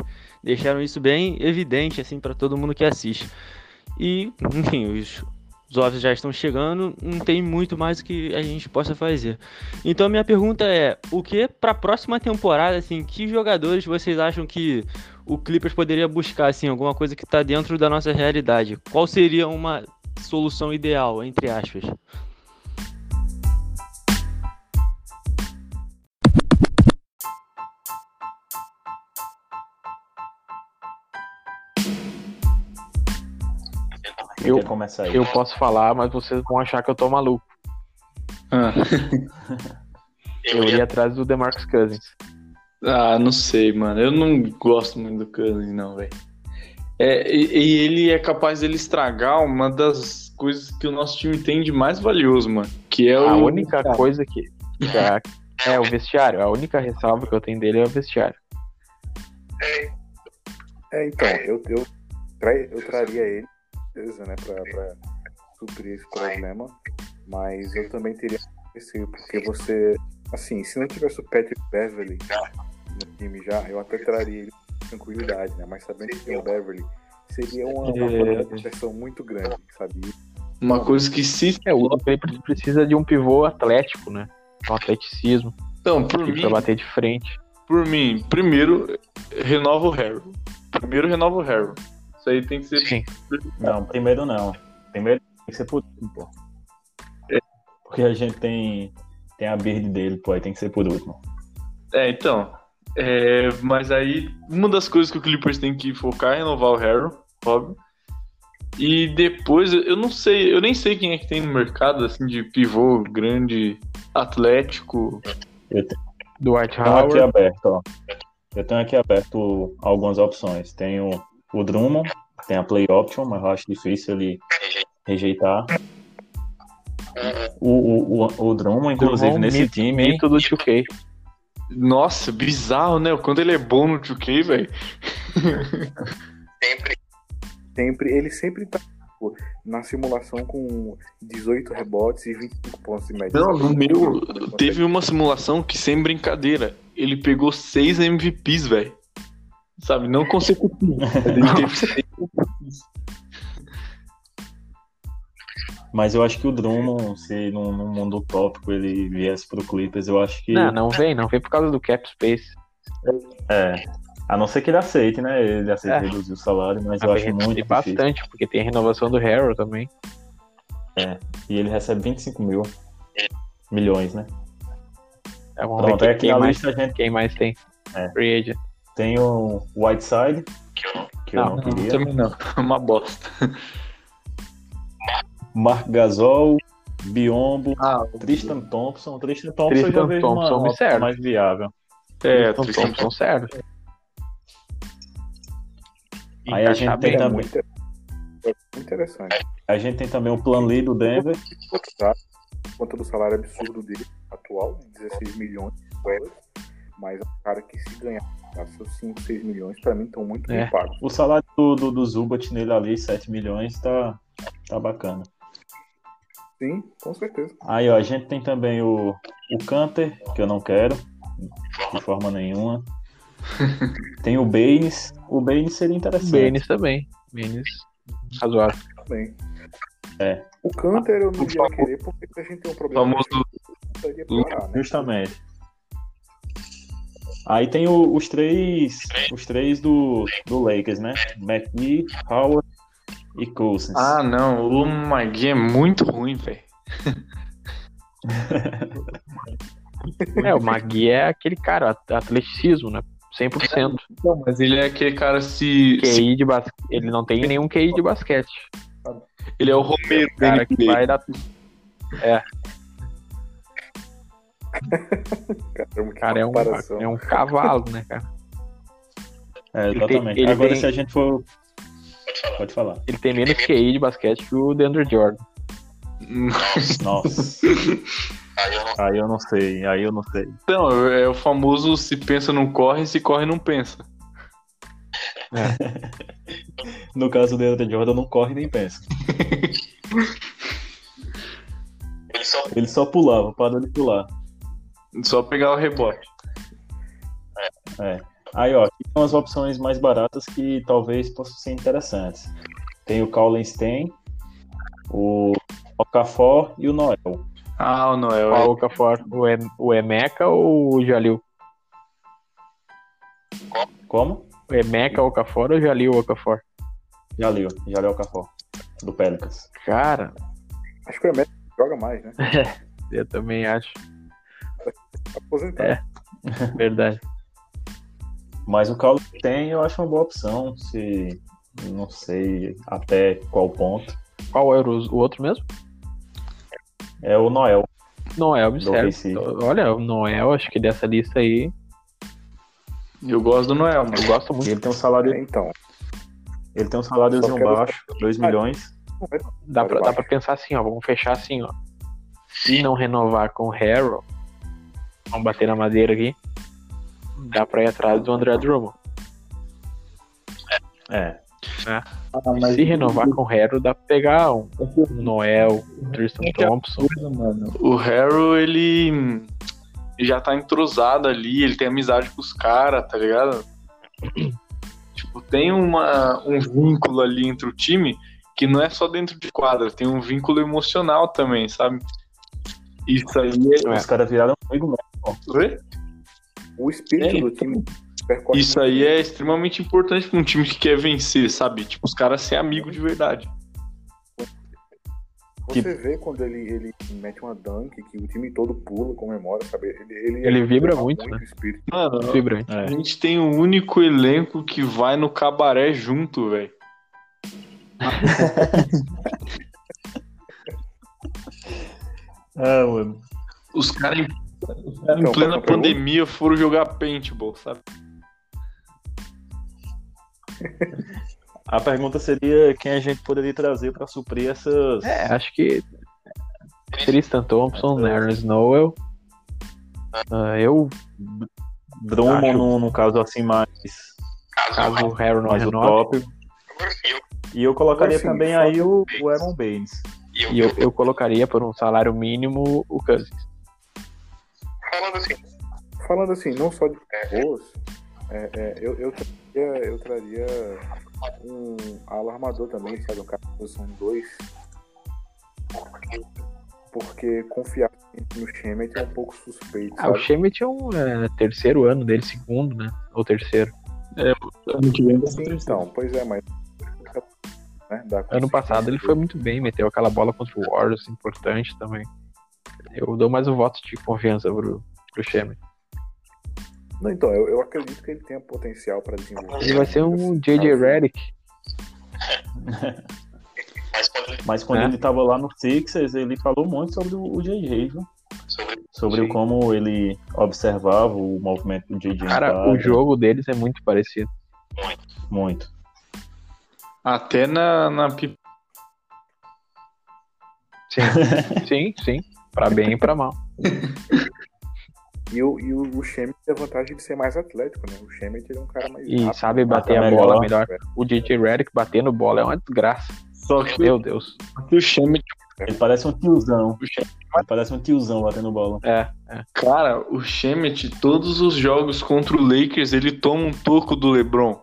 deixaram isso bem evidente assim para todo mundo que assiste. E, enfim, os, os offs já estão chegando, não tem muito mais que a gente possa fazer. Então, minha pergunta é: o que para a próxima temporada, assim, que jogadores vocês acham que o Clippers poderia buscar, assim, alguma coisa que está dentro da nossa realidade? Qual seria uma solução ideal, entre aspas? Eu, Quer começar aí? eu posso falar, mas vocês vão achar que eu tô maluco. Ah. (laughs) Eu ia atrás do DeMarcus Cousins. Ah, não sei, mano. Eu não gosto muito do Cousins, não, velho. É, e, e ele é capaz dele estragar uma das coisas que o nosso time tem de mais valioso, mano. Que é o. A única coisa que. (laughs) é o vestiário. A única ressalva que eu tenho dele é o vestiário. É, então, eu, eu, tra- eu traria ele, beleza, né, pra, pra suprir esse problema, mas eu também teria receio, porque você, assim, se não tivesse o Patrick Beverly no time já, eu até traria ele com tranquilidade, né, mas sabendo que tem o Beverly, seria uma, uma É. de pressão muito grande, sabe? Uma coisa que se. É, o Clippers precisa de um pivô atlético, né? Um atleticismo. Então, por mim, pra bater de frente. por mim, primeiro, renova o Harry. Primeiro, renova o Harry. Isso aí tem que ser. Sim. Não, primeiro não. Primeiro tem que ser por último, pô. Porque a gente tem, tem a bird dele, pô, aí tem que ser por último. É, então. É, mas aí, uma das coisas que o Clippers tem que focar é renovar o Harry, óbvio. E depois, eu não sei, eu nem sei quem é que tem no mercado, assim, de pivô grande, atlético. Dwight Tenho aqui Howard. aberto, ó. Eu tenho aqui aberto algumas opções. Tenho o Drummond, tem a Play Option, mas eu acho difícil ele rejeitar. O, o, o, o Drummond, inclusive, Drummond, nesse mito- time? Mito do 2K. Nossa, bizarro, né? O quanto ele é bom no 2K, velho. Sempre, ele sempre tá tipo, na simulação com 18 rebotes e 25 pontos de média. Não, no meu, teve uma simulação que, sem brincadeira, ele pegou seis MVPs, velho. Sabe, não consecutivos. (laughs) mas eu acho que o Drummond, se num, num mundo utópico ele viesse pro Clippers, eu acho que. Não, não vem, não vem por causa do cap space. É. A não ser que ele aceite, né? Ele aceita É. reduzir o salário, mas Ah, eu acho muito difícil. bastante, porque tem a renovação do Harrow também. E ele recebe 25 mil milhões, né? É, vamos Pronto, quem mais, lista a gente quem mais tem. É. Free agent. Tem o Whiteside, que eu Não, não, queria. Também não. (laughs) Uma bosta. Mark Gasol, Biombo, Ah, Tristan Thompson. Tristan Thompson eu já Tristan vejo Thompson, uma serve. mais viável. é, Então, Tristan Thompson, sério. Aí a gente tem também- muito, é muito interessante. A gente tem também o Plan Lee do Denver. Conta do salário absurdo dele, atual, 16 milhões de dólares. Mas é um cara que se ganhar seus 5, 6 milhões, pra mim, estão muito É. bem pagos. O salário do, do, do Zubat nele ali, 7 milhões, tá, tá bacana. Sim, com certeza. Aí, ó, a gente tem também o, o Canter, que eu não quero, de forma nenhuma. (laughs) Tem o Baines. O Baines seria interessante. Baines também. Baines razoável. Também. É. O Canter eu não ia querer porque a gente tem um problema. famoso piorar, né? Justamente. Aí tem o- os três, os três do, do Lakers, né? McGee, Howard e Cousins. Ah, não. O Magui é muito ruim, velho. (laughs) É, o Magui é aquele cara, at- atleticismo, né? 100%. Não, mas ele é aquele cara se. se- QI de basquete. Ele não tem nenhum QI de basquete. ele é o Romero O cara que vai dar. (laughs) Caramba, que Cara, é um, comparação. é um cavalo, né, cara? É, ele exatamente. tem- ele Agora, tem- se a gente for. Pode falar. Ele tem menos QI de basquete que o DeAndre Jordan. Nossa. Aí eu não sei, aí eu não sei. Então, é o famoso se pensa não corre, se corre não pensa. No caso do Deandre Jordan, não corre nem pensa. Ele só pulava, parou de pular. Só pegar o rebote. Aí, ó, aqui tem umas opções mais baratas que talvez possam ser interessantes. Tem o Kaulenstein, o Okafor e o Noel. Ah, o Noel. Qual o Okafor? O, em, o Emeka ou o Jalil? Como? O Emeka Okafor ou o Jalil Okafor? Jalil, Jalil Okafor, do Pelicans. Cara, Acho que o Emerson joga mais, né? (laughs) eu também acho. (laughs) Aposentar. É. (laughs) Verdade. Mas o Kaulenstein eu acho uma boa opção, se não sei até qual ponto. Qual era o, o outro mesmo? É o Noel. Noel, Do observe. Olha, o Noel, acho que dessa lista aí, Eu gosto do Noel, eu gosto muito. Ele tem um salário, É, então. ele tem um saláriozinho baixo, 2 milhões. vai- Dá pra, Pode dá pra pensar assim, ó. Vamos fechar assim, ó. Se não renovar com o Harrow, vamos bater na madeira aqui. Dá pra ir atrás do André Drummond. É. Se renovar com o Harrow, dá pra pegar um, um Noel, um Tristan Thompson. O Harrow, ele já tá entrosado ali, ele tem amizade com os caras, tá ligado? (clears throat) tipo, tem uma, um vínculo ali entre o time que não é só dentro de quadra, tem um vínculo emocional também, sabe? Isso aí é, É. Os caras viraram amigo mesmo. Oi? O espírito É, do time percorre Isso muito aí é extremamente importante pra um time que quer vencer, sabe? Tipo, os caras ser amigo de verdade. Você vê quando ele, ele mete uma dunk que o time todo pula, comemora, sabe? Ele, ele, Ele vibra muito, o né? espírito. Mano, Vibrante. a gente tem um único elenco que vai no cabaré junto, velho. Ah, (laughs) mano. Os caras em, Então, plena pandemia foram jogar paintball, sabe? A pergunta seria quem a gente poderia trazer pra suprir essas. É, acho que Tristan Thompson, Ernest Noel. Ah, eu, Drummond, acho- no, no caso assim, mais, caso o Harry não mais o top. E eu colocaria Assim, também aí o, o Aaron Baines. e eu, eu colocaria por um salário mínimo o Cousins. Falando assim, não só de pivôs, é, é, eu, eu, traria, eu traria um ala armador também, sabe? Um cara de posição 2. Porque confiar no Shemet é um pouco suspeito, Ah, o? Shemet é um é, terceiro ano dele, segundo, né? Ou terceiro. Ano que vem ser Então, pois é, mas... né, Ano passado ele foi muito bem, meteu aquela bola contra o Warriors, importante também. Eu dou mais um voto de confiança pro, pro Shemet. Não, então, eu, eu acredito que ele tem potencial para desenvolver. Ele vai ser um JJ Redick. Mas quando É. ele tava lá no Sixers, ele falou muito sobre o, JJ, viu? Sobre Sim. como ele observava o movimento do JJ. Cara, o jogo deles é muito parecido. Muito. Até na, na Sim, sim, sim. Pra bem e pra mal. E o, e o, o Shemet tem a vantagem de ser mais atlético, né? O Shemet ele é um cara mais E rápido, sabe bater a bola melhor. melhor. O DJ Redick batendo bola é uma desgraça. Só que Meu Deus. o Shemet, ele parece um tiozão. o Shemet- Ele parece um tiozão batendo bola. É, é. Cara, o Shemet, todos os jogos contra o Lakers, ele toma um toco do LeBron.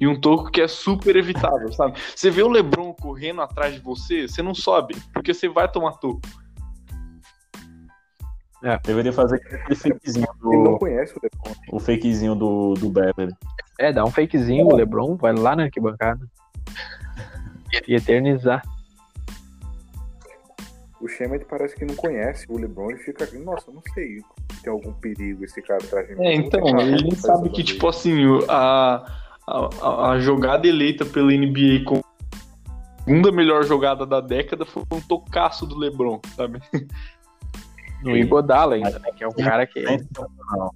E um toco que é super evitável, sabe? Você vê o LeBron correndo atrás de você, você não sobe, porque você vai tomar toco. Deveria fazer aquele fakezinho Ele não do, conhece o LeBron. o fakezinho do, do Beverly. É, dá um fakezinho, o Lebron vai lá na arquibancada. (laughs) E eternizar. O Shemet parece que não conhece o LeBron e fica, nossa, eu não sei se tem algum perigo esse cara atrás de mim. É, então, ele sabe que, tipo assim, a, a, a jogada eleita pela NBA como segunda melhor jogada da década foi um tocaço do LeBron, sabe? (laughs) No Igodala ainda, né? Que é um cara que. Sensacional.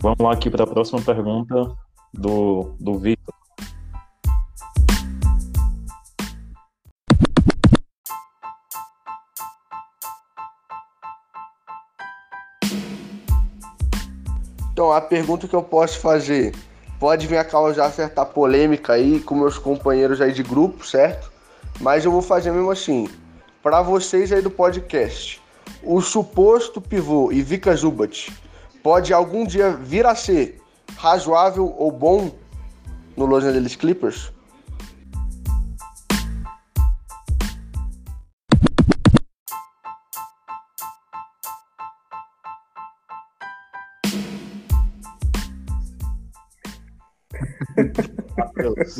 Vamos lá aqui para a próxima pergunta do, do Victor. A pergunta que eu posso fazer pode vir a causar certa polêmica aí com meus companheiros aí de grupo, certo? Mas eu vou fazer mesmo assim. Para vocês aí do podcast, o suposto pivô Ivica Zubat pode algum dia vir a ser razoável ou bom no Los Angeles Clippers?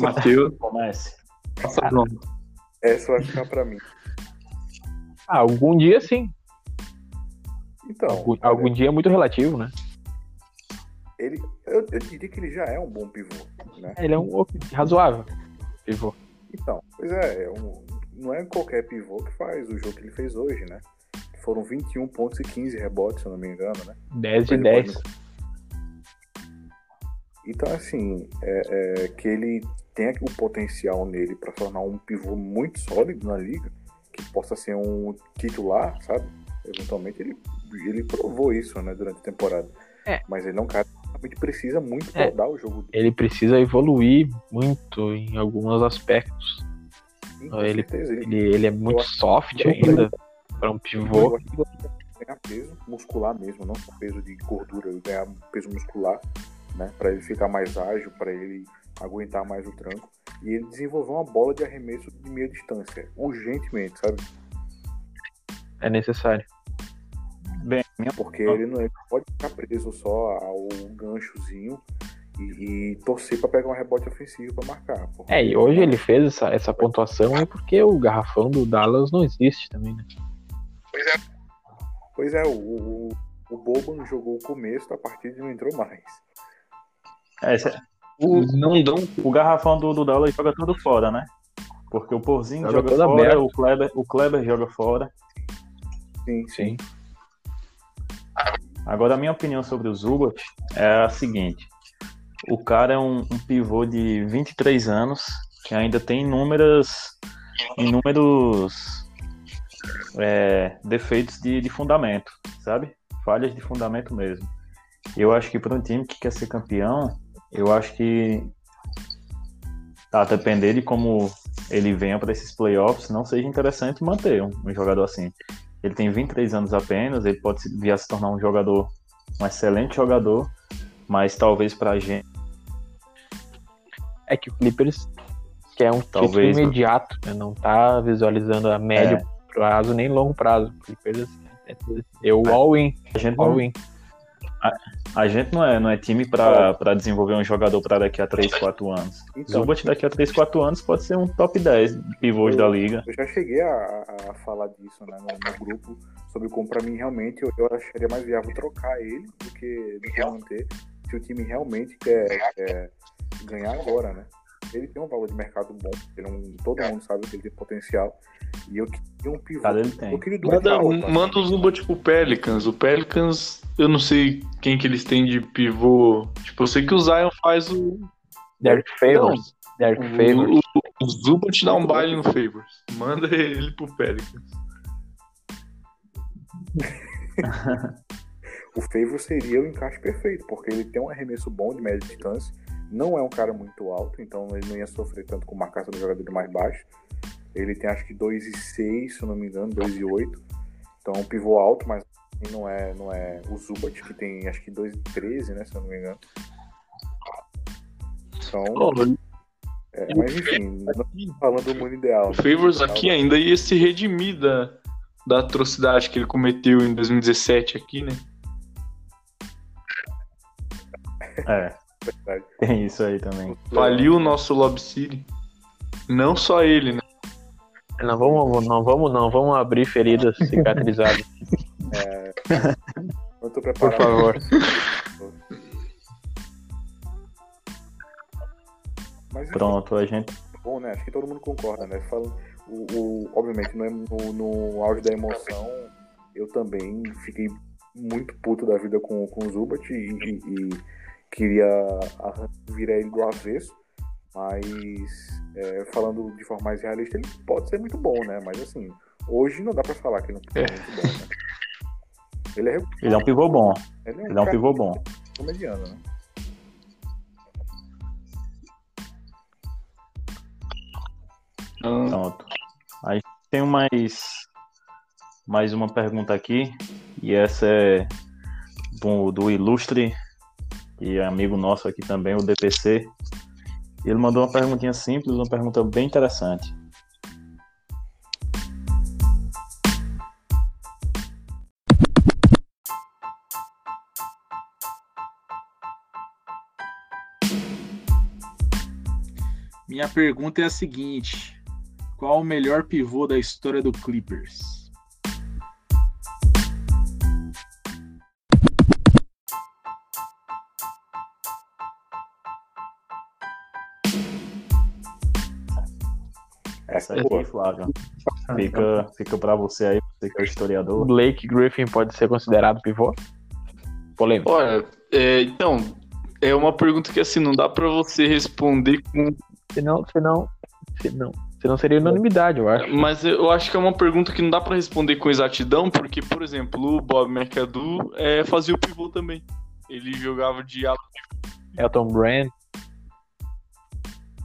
Matheus, Matheus, comece. passa pronto. Essa vai ficar pra mim. Ah, algum dia sim. Então, Algum, algum dia é muito relativo, né? ele, eu, eu diria que ele já é um bom pivô, né? Ele é um razoável. Pivô. Então, pois é, é um- não é qualquer pivô que faz o jogo que ele fez hoje, né? Foram 21 pontos e 15 rebotes, se eu não me engano, né? 10 de Ele 10. pode- Então, assim, é, é, que ele tenha o potencial nele para tornar um pivô muito sólido na liga, que possa ser um titular, sabe? Eventualmente ele, ele provou isso, né, durante a temporada. É. Mas ele é um cara que realmente precisa muito É. rodar o jogo dele. Ele precisa evoluir muito em alguns aspectos. Sim, com ele-. Ele, Ele, é muito soft eu- ainda para um pivô. eu acho que ele vai ganhar peso muscular mesmo, não só peso de gordura, ele ganhar peso muscular né? Para ele ficar mais ágil, para ele aguentar mais o tranco. E ele desenvolveu uma bola de arremesso de meia distância, urgentemente, sabe? É necessário. Bem, minha Porque ele não ele pode ficar preso só ao ganchozinho e, e torcer para pegar um rebote ofensivo para marcar. porque- É, e hoje ele fez essa, essa pontuação é porque o garrafão do Dallas não existe também, né? Pois é, o, o, o Boban jogou o começo da partida e não entrou mais. É, esse- o, Não dão. o garrafão do, do Dallas joga tudo fora, né? Porque o Porzinho Joga joga fora, aberto. o Kleber, o Kleber joga fora. Sim, Sim. Agora, a minha opinião sobre o Zubat é a seguinte: o cara é um, um pivô de 23 anos que ainda tem inúmeras, inúmeros é, defeitos de, de fundamento, sabe? Falhas de fundamento mesmo. Eu acho que para um time que quer ser campeão, eu acho que a depender de como ele venha para esses playoffs, não seja interessante manter um, um jogador assim. Ele tem 23 anos apenas, ele pode vir a se tornar um jogador, um excelente jogador, mas talvez pra gente, É que o Clippers quer um Talvez, título imediato, né? Não tá visualizando a médio É. prazo nem longo prazo. O Clippers é tudo. Eu all-in, a gente não, all-in. a gente não é, não é time pra desenvolver um jogador pra daqui a 3, 4 anos. Então, Zubat daqui a 3, 4 anos pode ser um top 10 pivôs da liga. Eu já cheguei a, a falar disso né, no, no grupo, sobre como pra mim realmente eu, eu acharia mais viável trocar ele do que, do que manter, se o time realmente quer, quer ganhar agora, né? Ele tem um valor de mercado bom, ele é um- todo mundo sabe que ele tem potencial. E eu queria um pivô. Cara, ele tem. Eu queria do Manda, alto, assim. manda o Zubat pro Pelicans. O Pelicans, eu não sei quem que eles têm de pivô. Tipo, eu sei que o Zion faz o. Derek Favors. Derek Favors. O, o, o Zubat dá um baile no Favors. Manda ele pro Pelicans. (laughs) O Favor seria o encaixe perfeito, porque ele tem um arremesso bom de média distância, não é um cara muito alto, então ele não ia sofrer tanto com marcação do jogador mais baixo. Ele tem acho que 2,6, se eu não me engano, 2,8. Então é um pivô alto, mas não é, não é o Zubat, que tem acho que 2,13, né, se eu não me engano. Então, Ó, é, mas enfim, não falando do mundo ideal. o né? Favors aqui ainda ia se redimir da, da atrocidade que ele cometeu em 2017 aqui, né? É, Verdade. tem isso aí também. Faliu o nosso Lob City. Não só ele, né? Não vamos, não vamos, não vamos abrir feridas (laughs) cicatrizadas. Eu tô Por preparado. favor. Mas Pronto, a gente. bom, né? Acho que todo mundo concorda, né? Falando, o, o- obviamente, no, no, no auge da emoção, eu também fiquei muito puto da vida com, com o Zubat e, e- e queria virar ele do avesso. Mas, é, falando de forma mais realista, ele pode ser muito bom, né? Mas, assim, hoje não dá pra falar que ele não é muito bom, né? Ele é, Ele é um pivô bom. ele é um, Ele é um pivô bom. mediano, né? Ah, Pronto. Aí tem mais, mais uma pergunta aqui, e essa é do, do ilustre e amigo nosso aqui também, o DPC. Ele mandou uma perguntinha simples, uma pergunta bem interessante. Minha pergunta é a seguinte: qual o melhor pivô da história do Clippers? Essa é Essa boa. aqui, Flávio. Fica, fica pra você aí, você que é o O historiador. Blake Griffin pode ser considerado pivô? Polêmico. Olha, é, então, é uma pergunta que assim, não dá pra você responder com. Senão, senão, senão, senão seria unanimidade, eu acho. Mas eu acho que é uma pergunta que não dá pra responder com exatidão, porque, por exemplo, o Bob McAdoo é, fazia o pivô também. Ele jogava de ala Elton Brand.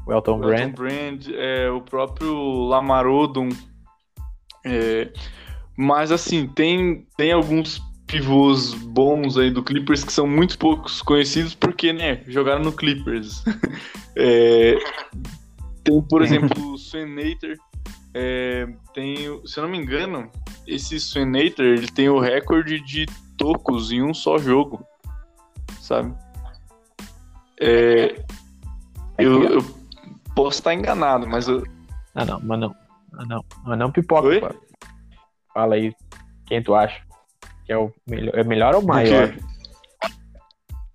O Elton o Brand. Elton Brand, é, o próprio Lamar Odom. É, mas assim, tem, tem alguns pivôs bons aí do Clippers que são muito poucos conhecidos porque, né, jogaram no Clippers. (laughs) É, tem, por (laughs) exemplo, o Swenater. É, tem, se eu não me engano, esse Swenater, ele tem o recorde de tocos em um só jogo, sabe? É, eu, eu posso estar enganado, mas eu, Ah, não, mas não. Ah, não. Mas não pipoca, Oi? Fala aí quem tu acha que é o melhor, é melhor ou maior?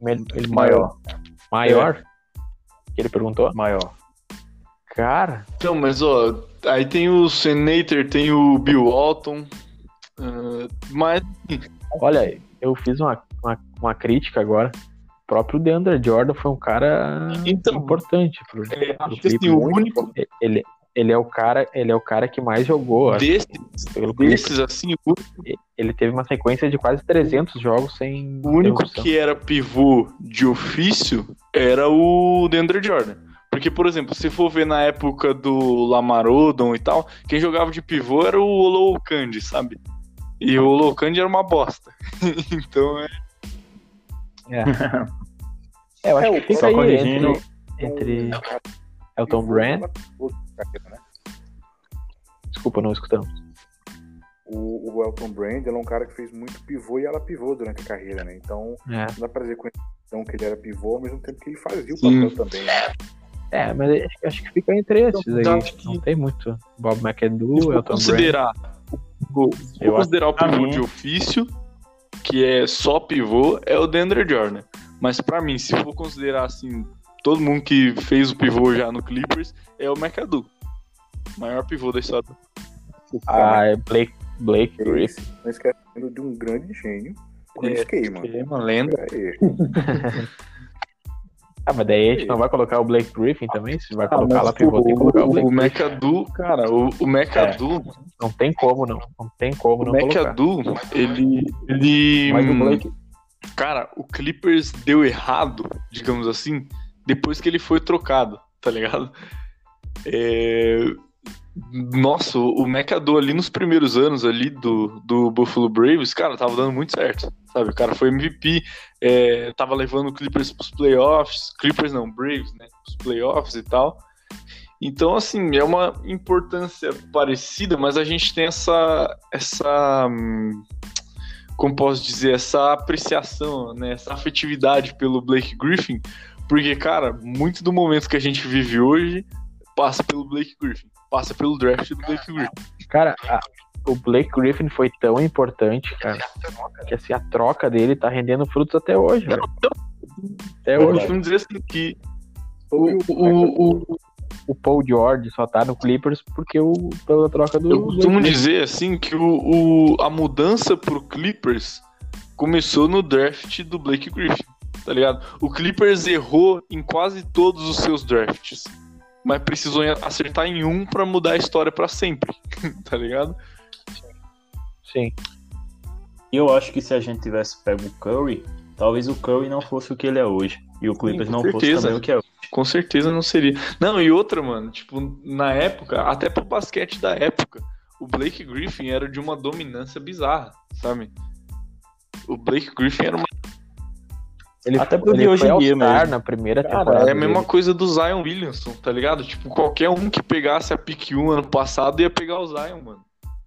Mel- ele- Maior. Maior? Que ele perguntou? Maior. Cara, Então, mas ó, aí tem o Senator, tem o Bill Walton, ah, mas olha, eu fiz uma, uma, uma crítica agora. O próprio DeAndre Jordan foi um cara Então, importante pro, é, pro acho que assim, o único ele, ele é o cara, ele é o cara que mais jogou, acho, desses, Clippers. desses assim, o Ele teve uma sequência de quase 300 jogos sem O único que era pivô de ofício era o DeAndre Jordan. Porque, por exemplo, se for ver na época do Lamar Odom e tal, quem jogava de pivô era o Olowokandi, sabe? E o Olowokandi era uma bosta. (laughs) então, é... É, (laughs) eu acho É, que o- fica só aí corrigindo- entre, entre Elton Brand. né? Desculpa, não escutamos. O, o Elton Brand ele é um cara que fez muito pivô e ela pivô durante a carreira, né? Então É. não dá pra dizer com então que ele era pivô ao mesmo tempo que ele fazia o Sim. papel também. Né? É, mas acho- que fica entre esses Eu aí. acho que- Não tem muito. Bob McAdoo, Elton Brand. considerar, Eu acho considerar o pivô de ofício, que é só pivô, é o DeAndre Jordan. Mas pra mim, se for considerar assim, todo mundo que fez o pivô já no Clippers, é o McAdoo. Maior pivô da história. Ah, é Blake, Blake Griffin. Não esquecendo de um grande gênio, Chris É, Kay, mano. É uma lenda. Aí. Ah, mas daí a gente não vai colocar o Blake Griffin também? Se vai Ah, colocar lá pivô, tem que colocar o o, Blake o. McAdoo, cara, o, o McAdoo, Não tem como não. Não tem como o não colocar. McAdoo, ele, ele, Mas o Blake, cara, o Clippers deu errado, digamos assim, depois que ele foi trocado, tá ligado? É, Nossa, o McAdoo ali nos primeiros anos ali do, do Buffalo Braves, cara, tava dando muito certo, sabe? O cara foi MVP, é, tava levando o Clippers pros playoffs, Clippers não, Braves, né? Pros playoffs e tal. Então, assim, é uma importância parecida, mas a gente tem essa, essa, hum, como posso dizer, essa apreciação, né? Essa afetividade pelo Blake Griffin, porque, cara, muito do momento que a gente vive hoje passa pelo Blake Griffin, passa pelo draft do Blake Griffin. cara, a- o Blake Griffin foi tão importante, cara, que assim, a troca dele tá rendendo frutos até hoje, velho. Até Eu hoje. costumo dizer assim que o, o, o, O Paul George só tá no Clippers porque o, pela troca do. eu costumo dizer assim que o, o, a mudança pro Clippers começou no draft do Blake Griffin, tá ligado? O Clippers errou em quase todos os seus drafts, mas precisou acertar em um pra mudar a história pra sempre, (laughs) tá ligado? Sim. E eu acho que se a gente tivesse pego o Curry, talvez o Curry não fosse o que ele é hoje. E o Clippers com não fosse também o que é hoje. Com certeza não seria. Não, e outra, mano, tipo, na época, até pro basquete da época, o Blake Griffin era de uma dominância bizarra, sabe? O Blake Griffin era uma. Ele, Até pro ele de hoje foi em dia mesmo. na primeira Cara, temporada. é a mesma dele. coisa do Zion Williamson, tá ligado? Tipo, qualquer um que pegasse a pick 1 ano passado ia pegar o Zion, mano.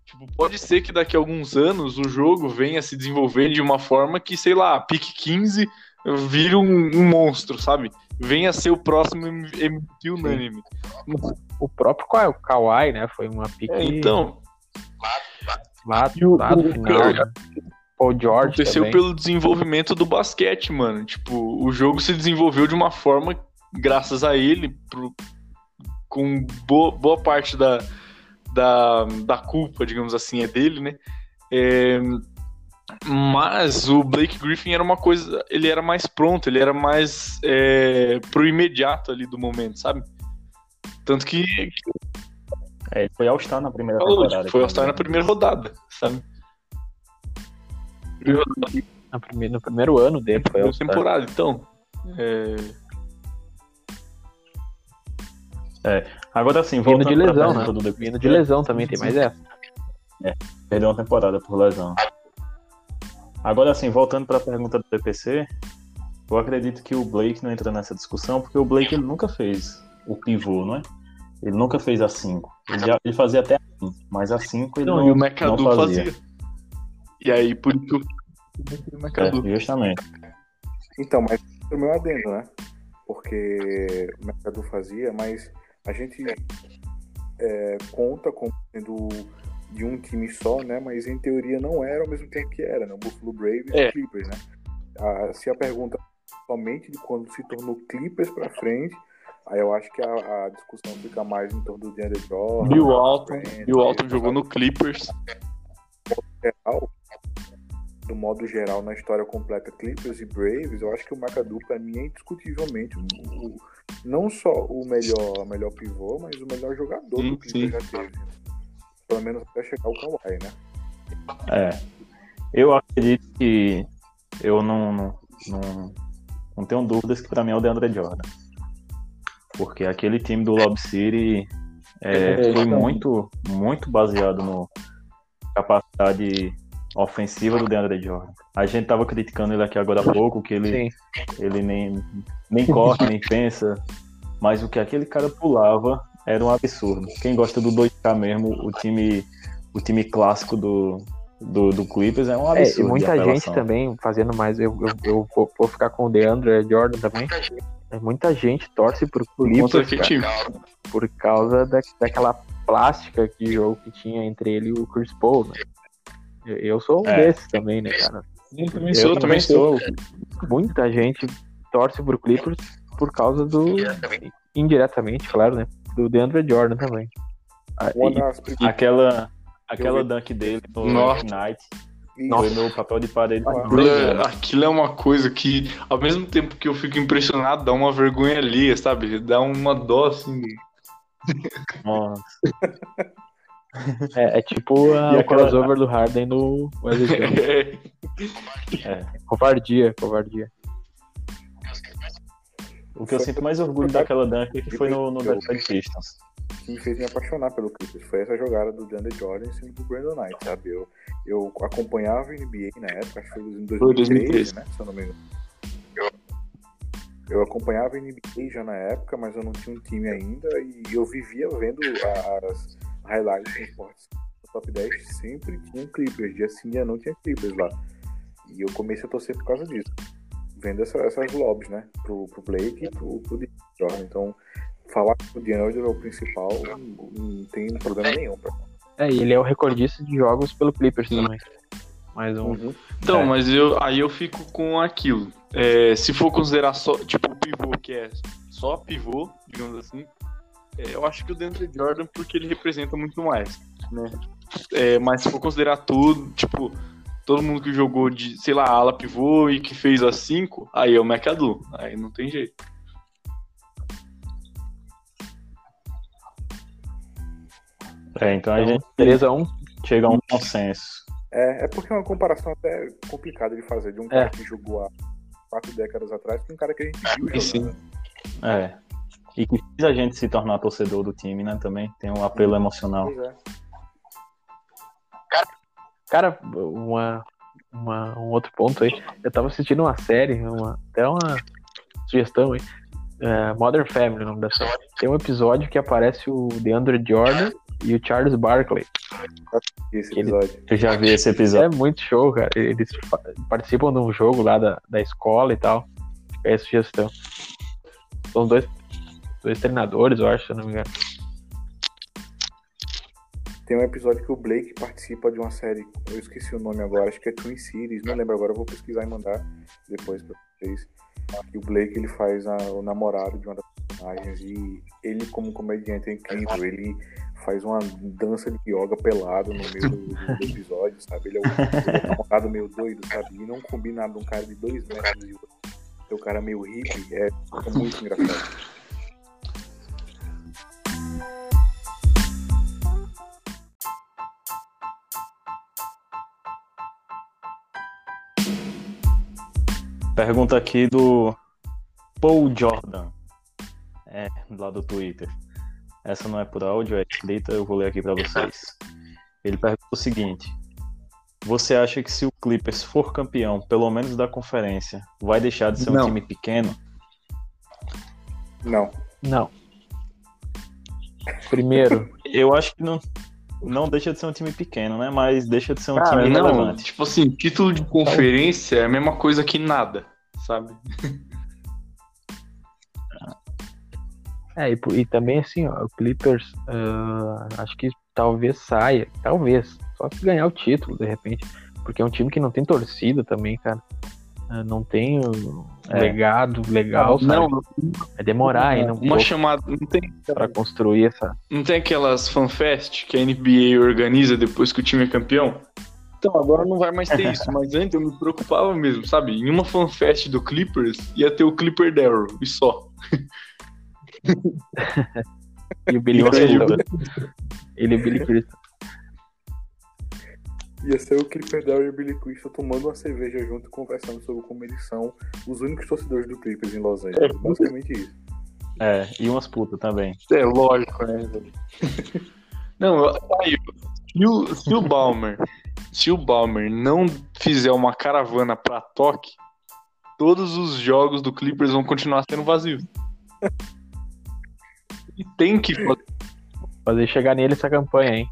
Tipo, pode ser que daqui a alguns anos o jogo venha se desenvolver de uma forma que, sei lá, a pick 15 vire um, um monstro, sabe? Venha a ser o próximo MVP unânime. O próprio Ka- Kawhi, né? Foi uma pique É, então, lá, E o- lá do o final. Né? Paul George aconteceu também. pelo desenvolvimento do basquete, mano. Tipo, o jogo se desenvolveu de uma forma, graças a ele, pro- com boa, boa parte da, da, da culpa, digamos assim, é dele, né? É, mas o Blake Griffin era uma coisa. Ele era mais pronto, ele era mais é, pro imediato ali do momento, sabe? Tanto que É, ele foi All-Star na primeira falou, temporada. tipo, foi ao na primeira rodada, sabe? Na prime- no primeiro ano dele foi Primeira All-Star. temporada, então. É, Agora sim, Vindo voltando de lesão, né? do Vindo de lesão também, tem mais essa. Perdeu uma temporada por lesão. Agora, assim, voltando para a pergunta do PPC, eu acredito que o Blake não entra nessa discussão, porque o Blake ele nunca fez o pivô, não é? Ele nunca fez a 5. Ele, já- ele fazia até a 5, mas a 5 ele Não, não, e o não McAdoo fazia. fazia. E aí, por isso É, justamente. Então, mas o meu adendo, né? Porque o mercado fazia, mas a gente é, conta como sendo de um time só, né? Mas em teoria não era ao mesmo tempo que era, né? O Buffalo Braves e É. o Clippers, né? Ah, se a pergunta somente de quando se tornou Clippers pra frente, aí eu acho que a, a discussão fica mais em torno do DeAndre Jordan. Bill Walton. Brand, Bill Walton aí, jogou no Clippers. geral, do modo geral, na história completa Clippers e Braves, eu acho que o McAdoo, pra mim, é indiscutivelmente o, o- não só o melhor, melhor pivô, mas o melhor jogador Sim, do Clippers já teve. Pelo menos até chegar o Kawhi, né? É. Eu acredito que eu não, não, não, não tenho dúvidas que pra mim é o DeAndre Jordan. Porque aquele time do Lob City é, É, foi então. muito, muito baseado no capacidade ofensiva do DeAndre Jordan. A gente tava criticando ele aqui agora há pouco, que ele, Sim. ele nem, nem corre, nem pensa. Mas o que aquele cara pulava era um absurdo. Quem gosta do 2K mesmo, o time, o time clássico do, do, do Clippers é um É, absurdo. e de muita gente também fazendo mais. Eu, eu, eu vou, vou ficar com o DeAndre Jordan também. É, Muita gente torce pro Clippers cara, por causa da, daquela plástica que jogo que tinha entre ele e o Chris Paul, né? Eu, eu sou um É. desses também, né, cara? Eu também Eu sou, também sou. Muita gente torce pro Clippers por causa do. Indiretamente, claro, né? Do DeAndre Jordan também. E-. Aquela, aquela dunk dele no Nossa. Night Nossa. foi meu papel de parede Aquilo é, aquilo é uma coisa que, ao mesmo tempo que eu fico impressionado, dá uma vergonha ali, sabe? Dá uma dó, assim. Nossa. (laughs) é, é tipo a- o aquela- crossover do Harden no Jones. (laughs) É, Covardia, covardia. O que eu sinto mais orgulho daquela dunk é que foi no, no Detroit Pistons. que me fez me apaixonar pelo Clippers foi essa jogada do DeAndre Jordan em cima do Brandon Knight, sabe? Eu, eu acompanhava a NBA na época, acho que foi em 2013, 2013. né? Se eu não me engano. Eu, eu acompanhava a NBA já na época, mas eu não tinha um time ainda e eu vivia vendo a- as highlights dos esportes no top 10, sempre tinha Clippers, dia sim, dia não tinha Clippers lá. E eu comecei a torcer por causa disso. Vendo essa- essas lobbies, né? Pro, pro Blake e pro, pro Jordan. Então, falar que o DeAndre é o principal não, não tem problema nenhum. Pra... É, e ele é o recordista de jogos pelo Clippers também. Mais um. Uhum. Então, É. mas eu, aí eu fico com aquilo. É, se for considerar só, tipo, o pivô, que é só pivô, digamos assim, é, eu acho que o DeAndre Jordan, porque ele representa muito mais, né? É, mas se for considerar tudo, tipo, todo mundo que jogou de, sei lá, ala pivô e que fez a 5, aí é o McAdoo. Aí não tem jeito. É, então a gente 3x1. chega a um consenso. É, é porque é uma comparação até complicada de fazer de um cara que jogou há quatro décadas atrás com um cara que a gente viu Sim. jogando. É. E que fez a gente se tornar torcedor do time, né? Também tem um apelo emocional. Pois é. Cara, uma, uma- um outro ponto aí. Eu tava assistindo uma série, uma, até uma sugestão aí. É, Modern Family, o nome da série. Tem um episódio que aparece o DeAndre Jordan e o Charles Barkley. Esse Ele- episódio. Eu já vi esse episódio. É muito show, cara. Eles participam de um jogo lá da, da escola e tal. É a sugestão. São dois, dois treinadores, eu acho, se eu não me engano. Tem um episódio que o Blake participa de uma série, eu esqueci o nome agora, acho que é Twin Cities, não lembro agora, eu vou pesquisar e mandar depois pra vocês. E o Blake ele faz a- o namorado de uma das personagens e ele como comediante é incrível, ele faz uma dança de yoga pelado no meio do, do- episódio, sabe? Ele é, um, é namorado meio doido, sabe? E não combina nada um cara de dois metros e o cara meio hippie, é, é muito engraçado. Pergunta aqui do Paul Jordan. É, lá do Twitter. Essa não é por áudio, é escrita, eu vou ler aqui pra vocês. Ele pergunta o seguinte: Você acha que se o Clippers for campeão, pelo menos da conferência, vai deixar de ser um Não. time pequeno? Não. Não. Primeiro, (laughs) Eu acho que não, não deixa de ser um time pequeno, né? Mas deixa de ser um Cara, time não, relevante. tipo assim, título de conferência é a mesma coisa que nada, sabe? é, e, e também assim, ó, o Clippers, ah, acho que talvez saia, talvez, só se ganhar o título, de repente, porque é um time que não tem torcida também, cara. Ah, Não tem um É. legado legal, sabe? Não, Vai demorar ainda um uma pouco chamada. Não tem, pra construir essa. não tem aquelas fanfest que a NBA organiza depois que o time é campeão? Então, agora não vai mais ter isso, mas antes eu me preocupava mesmo, sabe? Em uma fanfest do Clippers ia ter o Clipper Darrow e só. E o Billy Crystal. Ele e o Billy Crystal. Ia ser o Clipper Darryl e o Billy Crystal tomando uma cerveja junto e conversando sobre como eles são os únicos torcedores do Clippers em Los Angeles. Basicamente isso. É, e umas putas também. É lógico, né? Não, aí, se o, se o Balmer, se o Balmer não fizer uma caravana pra Tóquio, todos os jogos do Clippers vão continuar sendo vazios. E tem que fazer. Fazer chegar nele essa campanha, hein?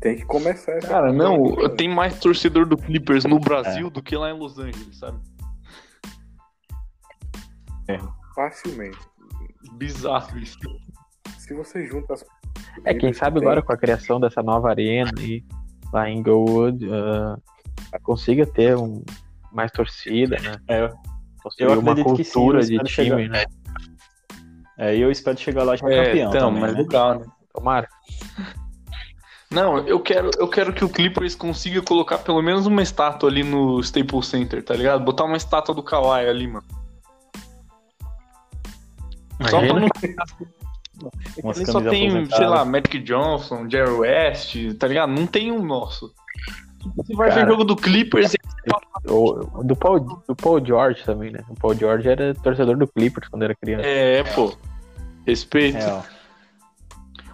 Tem que começar essa Cara, não, campanha. tem mais torcedor do Clippers no Brasil do que lá em Los Angeles, sabe? Facilmente. Bizarro isso. Se você junta as. É, quem sabe tem- agora com a criação dessa nova arena aí, lá em Inglewood, ah, consiga ter um, mais torcida, né? É, Construir uma acredito que sim, cultura eu de time, chegar- né? é, e eu espero chegar lá já É, campeão então, também, mas né? legal, né? Tomara. Não, eu quero, eu quero que o Clippers consiga colocar pelo menos uma estátua ali no Staples Center, tá ligado? Botar uma estátua do Kawhi ali, mano. Só pra não. Umas Ele só tem, sei lá, Magic Johnson, Jerry West, tá ligado? Não tem um nosso. Você vai Cara. ver jogo do Clippers O, do, Paul, do Paul George também, né? O Paul George era torcedor do Clippers quando era criança. É, pô. Respeito. Real.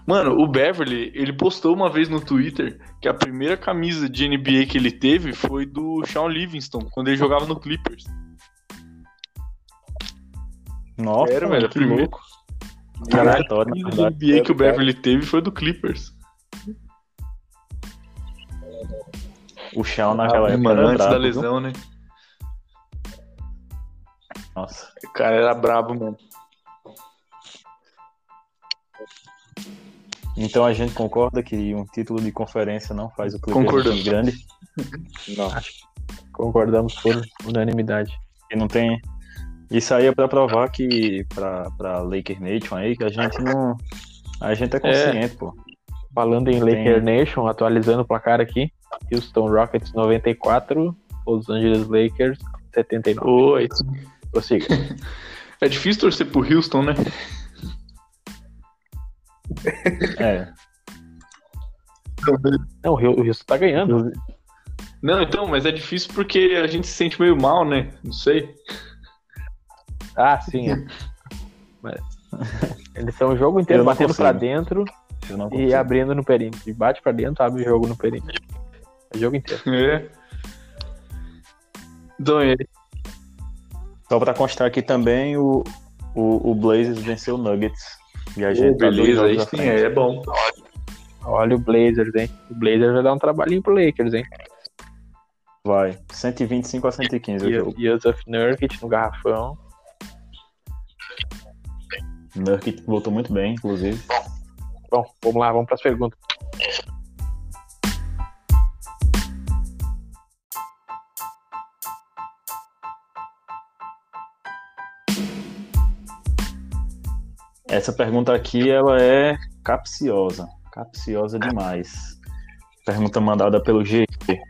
Mano, o Beverly, ele postou uma vez no Twitter que a primeira camisa de NBA que ele teve foi do Shawn Livingston, quando ele jogava no Clippers. Nossa, Sério, velho, que primeira- louco. De verdade. NBA que o Beverly teve foi do Clippers. O Shawn naquela Ah, época mano, antes da lesão, né? Nossa. O cara era brabo, mano. Então a gente concorda que um título de conferência não faz o Clippers um Concordamos. grande Não. Concordamos por unanimidade. e não tem. Isso aí é pra provar que pra, pra Laker Nation aí que a gente não. A gente é consciente, pô. Falando em Tem. Laker Nation, atualizando o placar aqui: Houston Rockets 94, Los Angeles Lakers 79. Oi. Prossiga. (laughs) É difícil torcer pro Houston, né? É. Não, o Houston tá ganhando. Não, então, mas é difícil porque a gente se sente meio mal, né? Não sei. Ah, sim. É. Mas eles estão o jogo inteiro batendo consigo. pra dentro e abrindo no perímetro. E bate pra dentro, abre o jogo no perímetro. É o jogo inteiro. É. Então, é. Só pra constar aqui também, o, o, o Blazers venceu o Nuggets. E a gente tá dois beleza, jogos aí sim, frente. é bom. Olha o Blazers, hein? O Blazers vai dar um trabalhinho pro Lakers, hein? Vai. 125 a 115 o jogo. Yusuf Nurkic no garrafão. Nurkic voltou muito bem, inclusive. Bom, vamos lá, vamos pras perguntas. Essa pergunta aqui, ela é capciosa. Capciosa demais. Pergunta mandada pelo GT.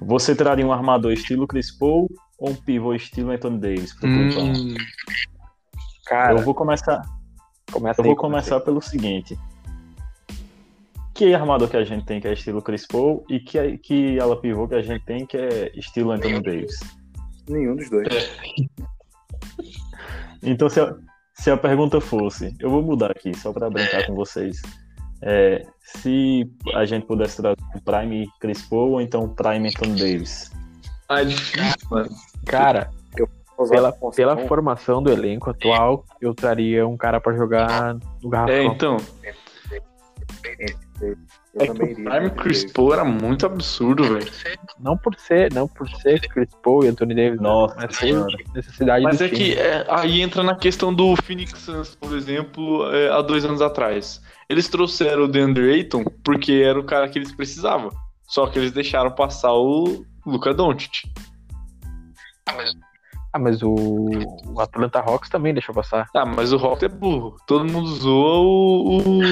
Você traria um armador estilo Chris Paul ou um pivô estilo Anthony Davis? Hum, Cara, Eu vou começar, começa eu vou com começar pelo seguinte. Que armador que a gente tem que é estilo Chris Paul e que, que ala pivô que a gente tem que é estilo Anthony Davis? Nenhum dos dois. Então, se a, se a pergunta fosse, eu vou mudar aqui só para brincar com vocês. É, se a gente pudesse trazer um Prime Chris Paul ou então um Prime Anthony Davis. É difícil, mano. Cara, pela, pela formação do elenco atual, eu traria um cara pra jogar no garrafão. É, então. eu É que o Prime Anthony Chris. Paul era muito absurdo, velho. Não por ser, não por ser Chris Paul e Anthony Davis, Nossa mas por necessidade Mas do é time. que é, aí entra na questão do Phoenix Suns, por exemplo, é, há dois anos atrás. Eles trouxeram o DeAndre Ayton porque era o cara que eles precisavam. Só que eles deixaram passar o Luca Doncic. Ah, mas o, o Atlanta Hawks também deixou passar. Ah, mas o Rock é burro. Todo mundo zoa o, o,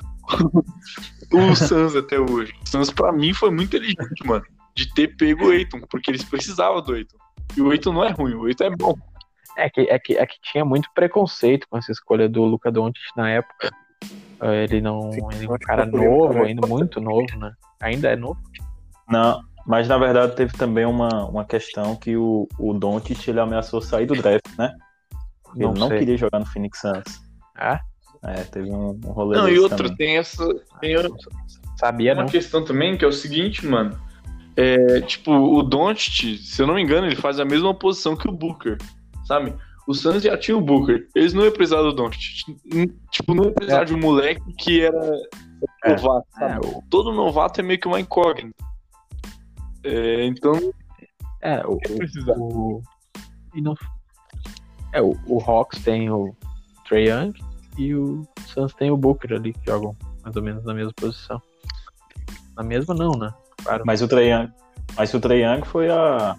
o (laughs) Suns até hoje. O Suns, pra mim, foi muito inteligente, mano. De ter pego o Ayton, porque eles precisavam do Ayton. E o Ayton não é ruim, o Ayton é bom. É que, é, que, é que tinha muito preconceito com essa escolha do Luca Doncic na época. Ele não. Sim, ele é um cara novo, ainda muito novo, né? Ainda é novo. Não, mas na verdade teve também uma, uma questão que o, o Doncic ele ameaçou sair do draft, né? Ele Não não, queria jogar no Phoenix Suns. Ah? É, teve um, um rolê Não, e outro, também. tem essa. Tem Sabia, uma não? questão também que é o seguinte, mano. É, tipo, o Doncic, se eu não me engano, ele faz a mesma posição que o Booker, sabe? O Suns já tinha o Booker. Eles não iam precisar do Doncic. Tipo, não ia precisar É. de um moleque que era É. novato, sabe? É, o, Todo novato é meio que uma incógnita. É, então, é, o, o, e não, é, o, o Hawks tem o Trae Young e o Suns tem o Booker ali, que jogam mais ou menos na mesma posição. Na mesma não, né? Claro. Mas o Trae Young, mas o Trae Young foi a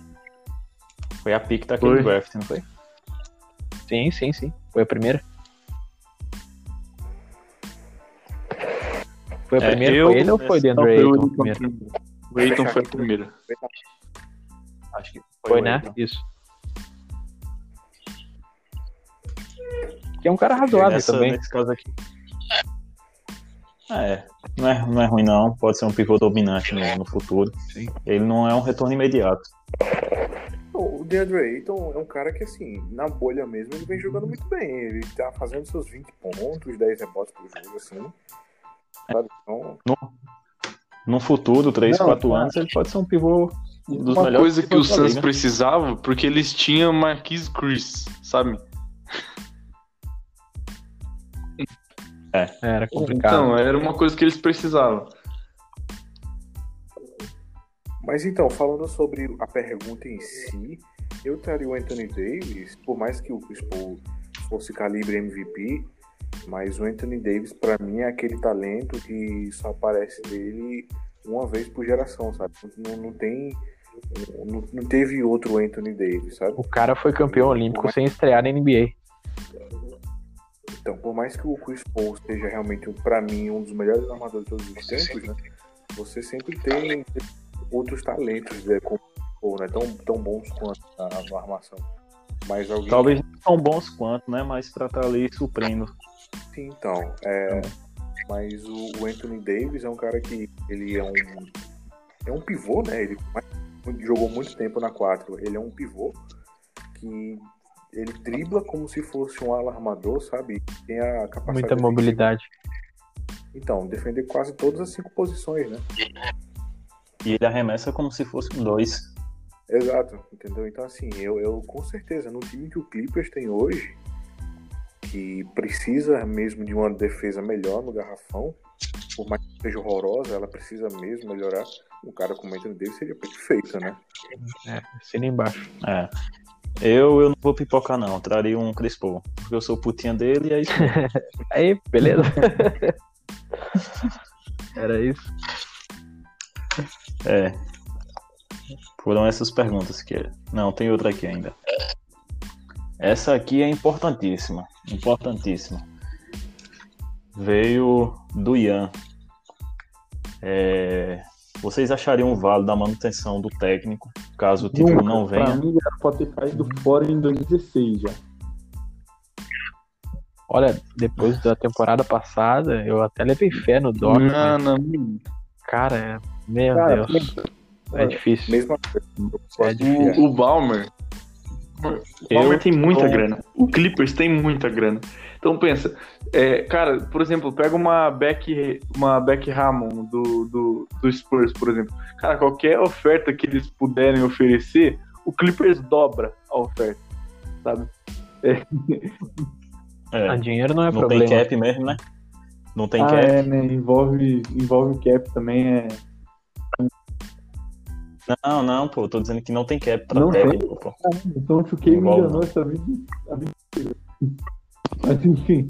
foi a pick daquele Foi. draft, não foi? Sim, sim, sim. Foi a primeira. Foi a É, primeira? eu- foi ele ou foi não, DeAndre foi Ayton o o Ayton foi a primeira. Acho que Foi, o né? Isso. Que é um cara razoável Nessa- também. Nesse caso aqui. É, não é, não é ruim não, pode ser um pivô dominante no, no futuro. Ele não é um retorno imediato. O DeAndre Ayton é um cara que, assim, na bolha mesmo, ele vem jogando muito bem. Ele tá fazendo seus 20 pontos, 10 rebotes por jogo, assim. Sabe? Então, No futuro, 3, Não, 4 claro. anos, ele pode ser um pivô dos Uma melhores coisa que o Suns precisava, porque eles tinham Marquise Chris, sabe? Era complicado. Então, era uma coisa que eles precisavam. Mas então, falando sobre a pergunta em si, eu traria o Anthony Davis, por mais que o Chris Paul fosse calibre MVP, mas o Anthony Davis, pra mim, é aquele talento que só aparece dele uma vez por geração, sabe? Não, não tem. Não, não teve outro Anthony Davis, sabe? O cara foi campeão olímpico sem estrear na NBA. Então, por mais que o Chris Paul seja realmente, pra mim, um dos melhores armadores de todos os tempos, né? Você sempre tem outros talentos, né? Como o Paul, né? Tão, tão bons quanto na, na armação. Mas alguém. Talvez não tão bons quanto, né? Mas pra estar ali suprindo. Sim, então. É, mas o, o Anthony Davis é um cara que ele é um. É um pivô, né? Ele jogou muito tempo na 4. Ele é um pivô que ele dribla como se fosse um alarmador, sabe? Tem a capacidade. Muita defensiva. mobilidade. Então, defender quase todas as cinco posições, né? E ele arremessa como se fosse um 2. Exato, entendeu? Então, assim, eu, eu com certeza, no time que o Clippers tem hoje, que precisa mesmo de uma defesa melhor no garrafão, por mais que seja horrorosa, ela precisa mesmo melhorar. Um cara como o Anthony Davis seria perfeito, né? É, assina embaixo. É. Eu, eu não vou pipocar, não. Eu traria um Chris Paul. Porque eu sou putinha dele e é isso. mesmo. (laughs) Aí, beleza. (laughs) Era isso. É. Foram essas perguntas que. Não, tem outra aqui ainda. Essa aqui é importantíssima. Importantíssima. Veio do Ian. É, Vocês achariam válido a manutenção do técnico, caso o título Nunca. não Pra venha? mim, era pra ter saído fora em 2016 já. Olha, depois da temporada passada, eu até levei fé no Doc. Não, mas, não. cara, é- meu Cara, Deus. É difícil. Mesma coisa. Eu É difícil. O Balmer, O Palmer tem muita grana. O Clippers tem muita grana. Então pensa, é, cara, por exemplo, pega uma Beck, uma Beck Ramon do, do, do Spurs, por exemplo. Cara, qualquer oferta que eles puderem oferecer, o Clippers dobra a oferta, sabe? É. É, Ah, dinheiro não é não problema. tem cap mesmo, né? Não tem ah, cap. é, né? Envolve, envolve o cap também. É... Não, não, pô, tô dizendo que não tem cap pra Não técnico, pô. Então o 2K me Envolve, enganou essa vida, a vida inteira. Mas enfim.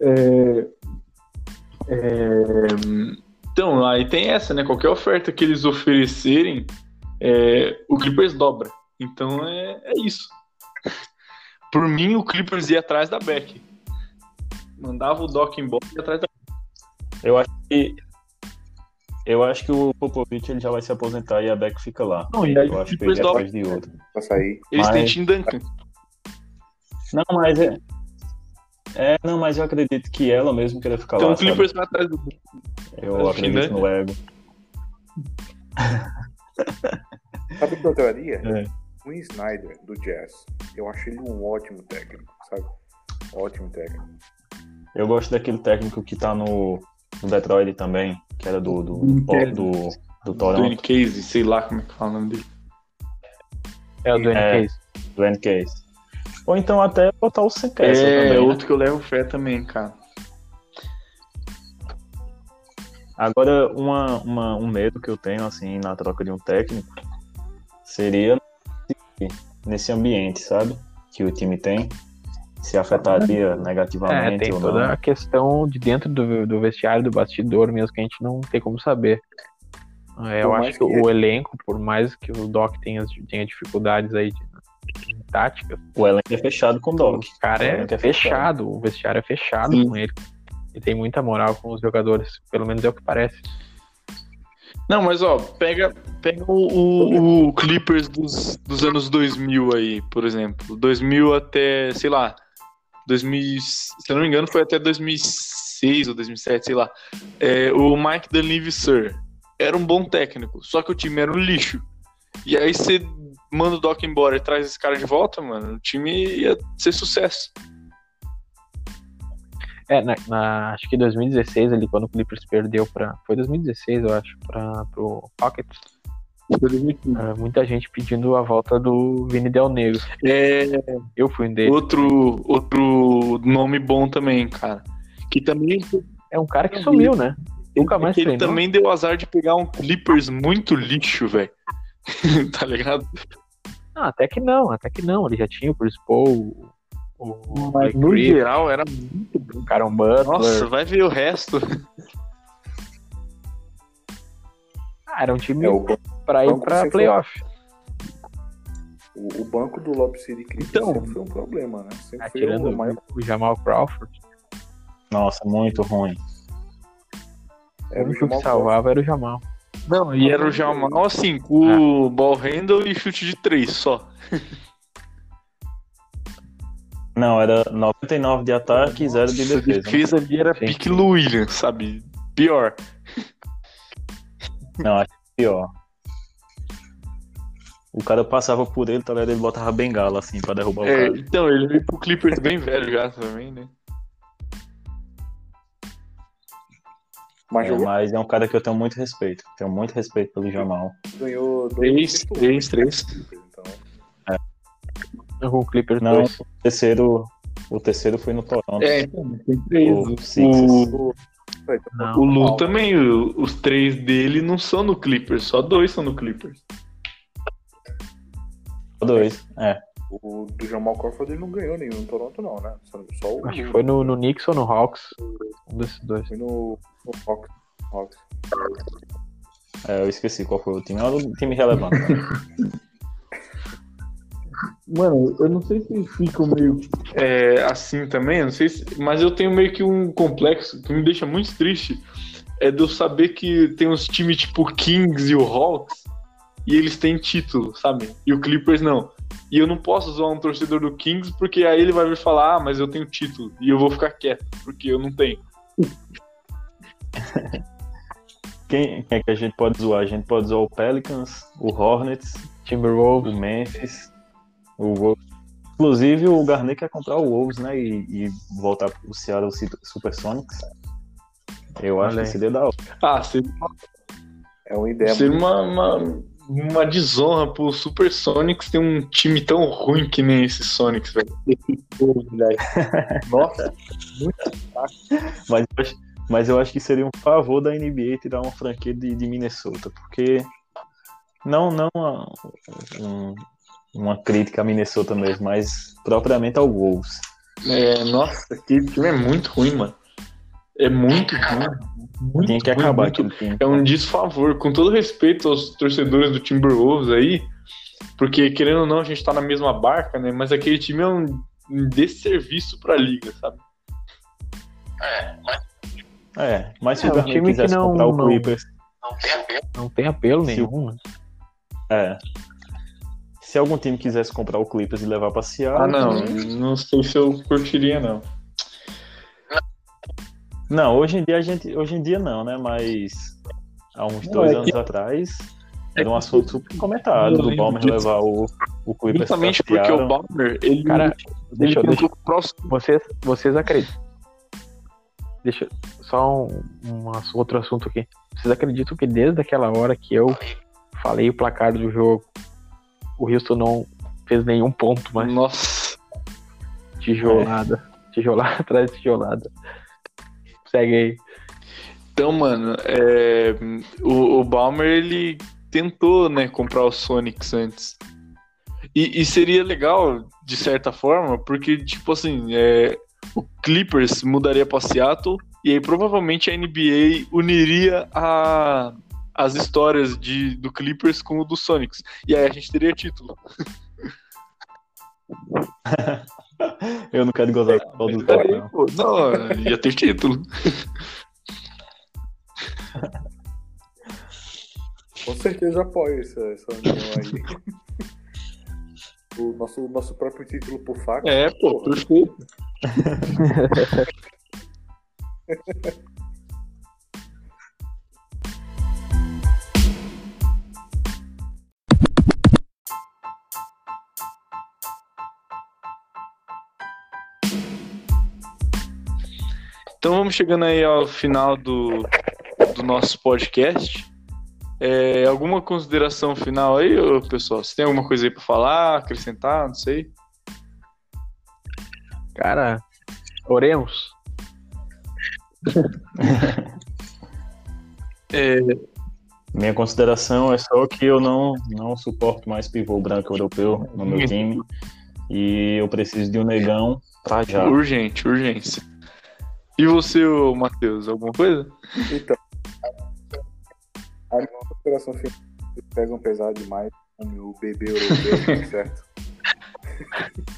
É... É, Então, aí tem essa, né? Qualquer oferta que eles oferecerem, é, o Clippers dobra. Então é, é isso. Por mim, o Clippers ia atrás da Beck. Mandava o Doc embora e ia atrás da Eu acho que. Eu acho que o Popovich ele já vai se aposentar e a Beck fica lá. Não, e aí eu acho que ele é atrás de outro. Pra sair. Eles têm Mas- Tim Duncan. Não, mas é. É, não, mas eu acredito que ela mesmo queira ficar Então lá. o Clippers vai atrás do? Eu Acho que acredito não. no ego. (laughs) Sabe o que eu traria? É. O Snyder, do Jazz. Eu acho ele um ótimo técnico, sabe? Ótimo técnico. Eu gosto daquele técnico que tá no, no Detroit também, que era do, do, do, do, do Toronto, Case, sei lá como é que fala o nome dele. É o Dwayne É. Case. do Case. Ou então até botar o Sequester É, também. né? outro que eu levo fé também, cara. Agora, uma, uma- um medo que eu tenho, assim, na troca de um técnico, seria nesse ambiente, sabe? Que o time tem, se afetaria É, negativamente tem ou toda não. a questão de dentro do, do vestiário, do bastidor mesmo, que a gente não tem como saber. É, eu Por acho que, que- o elenco, por mais que o Doc tenha, tenha dificuldades aí de, de táticas, O elenco é fechado com o o Doc. cara O é é fechado, o vestiário é fechado Sim. com ele. Ele tem muita moral com os jogadores, pelo menos é o que parece. Não, mas ó, pega, pega o, o- o Clippers dos, dos anos 2000 aí, por exemplo. 2000 até, sei lá, 2000, se eu não me engano, foi até 2006 ou 2007, sei lá. É, o Mike Dunleavy Sir era um bom técnico, só que o time era um lixo. E aí você manda o Doc embora e traz esse cara de volta, mano, o time ia ser sucesso. É, na, na- acho que 2016 ali, quando o Clippers perdeu pra. Foi 2016, eu acho, pra, pro Rockets. É, muita gente pedindo a volta do Vini Del Negro. É, Eu fui um deles. outro, outro nome bom também, cara. Que também É um cara que sumiu, né? Nunca mais ele treinou. também deu azar de pegar um Clippers muito lixo, velho. (laughs) tá ligado? Não, até que não, até que não. Ele já tinha o Chris Paul, o, Mas no Griffin, geral era muito bom. Caron Butler. Nossa, vai ver o resto. Ah, era um time É, o, pra ir sempre playoff. o, o banco do Lob City Então. sempre foi um problema, né? Sempre Ah, foi o maior. o, Jamal Crawford. Nossa, muito ruim. Era o único Jamal que salvava era o Jamal. Não, e era o Jamal assim, com o ball handle e chute de três só. (laughs) Não, era 99 de ataque e 0 de defesa. né? defesa ali era Sim. pique Williams, sabe? Pior. Não, acho que pior. O cara passava por ele, tá ligado? Ele botava bengala assim pra derrubar o É, cara. então, ele veio pro Clippers bem velho já também, né? Mas É, mas é um cara que eu tenho muito respeito. Tenho muito respeito pelo Jamal. ganhou dois Três, títulos. três, três. Então, o Clippers Não, 2. o terceiro, o terceiro foi no Toronto. É, então, tem três. o O, o, Não. o Lu também, o- os três dele não são no Clippers, só dois são no Clippers. Dois. É. o do Jamal Crawford ele não ganhou nenhum no Toronto, não, né? Só, só o. Acho que foi no, no Knicks ou no Hawks. Um desses dois. Foi no, no Hawks. Hawks. É, eu esqueci qual foi o time. Era um time relevante. (laughs) Mano, eu não sei se ficam meio. É, assim também, não sei se, mas eu tenho meio que um complexo que me deixa muito triste. É de eu saber que tem uns times tipo Kings e o Hawks e eles têm título, sabe? E o Clippers não. E eu não posso zoar um torcedor do Kings porque aí ele vai vir falar, ah, mas eu tenho título. E eu vou ficar quieto, porque eu não tenho. (laughs) Quem, quem é que a gente pode zoar? A gente pode zoar o Pelicans, o Hornets, Timberwolves. o Memphis, o Wolves. Inclusive, o Garnet quer comprar o Wolves, né? E, e voltar pro Seattle Supersonics. Eu acho Olha que seria da hora. Ah, seria, É uma ideia seria uma, uma, uma desonra pro Super Sonics ter um time tão ruim que nem esse Sonics, velho. (laughs) Nossa, Mas, eu acho- mas eu acho que seria um favor da NBA tirar uma franquia de, de Minnesota, porque não, não uma, um- uma crítica a Minnesota mesmo, mas propriamente ao Wolves. é, nossa, aquele time é muito ruim, mano. É muito ruim. Muito Tinha que acabar muito time. É um desfavor, com todo respeito aos torcedores do Timberwolves aí, porque querendo ou não, a gente tá na mesma barca, né? Mas aquele time é um desserviço pra liga, sabe? É, mas se É, o Garnet time que quisesse não- comprar o não- Clippers, Não tem apelo Se nenhum. né? é. Se algum time quisesse comprar o Clippers e levar pra Seattle, Ah, não, não sei se eu curtiria, não. Não, hoje em dia a gente, hoje em dia não, né? Mas há uns Não, dois é anos que- atrás era um assunto super comentado do Balmer disso. levar o, o Clippers Justamente porque o Balmer, ele, Cara, ele deixa, eu- deixa, os vocês, vocês acreditam. Deixa só um, um outro assunto aqui. Vocês acreditam que desde aquela hora que eu falei o placar do jogo, o Houston não fez nenhum ponto mais. Nossa. Tijolada. Tijolada (laughs) atrás de tijolada. Segue aí. Então, mano, é, o, o Balmer ele tentou, né, comprar o Sonics antes. E, e seria legal, de certa forma, porque, tipo assim, é, o Clippers mudaria pra Seattle e aí provavelmente a NBA uniria a, as histórias de, do Clippers com o do Sonics. E aí a gente teria título. (laughs) (laughs) Eu não quero gozar com todos os Aí, não. pô, não, ia ter título. (laughs) Com certeza apoio essa, essa união aí. o nosso, nosso próprio título por faca. É, pô, perfeito. (laughs) Então vamos chegando aí ao final do, do nosso podcast. É, alguma consideração final aí, pessoal? Você tem alguma coisa aí pra falar, acrescentar? Não sei. Cara, oremos. (laughs) É, Minha consideração é só que eu não, não suporto mais pivô branco europeu no meu time. E eu preciso de um negão pra já. urgente, urgência. E você, ô, Matheus, alguma coisa? Então, a minha consideração final pegam pesado demais com o meu bebê europeu, (laughs) certo?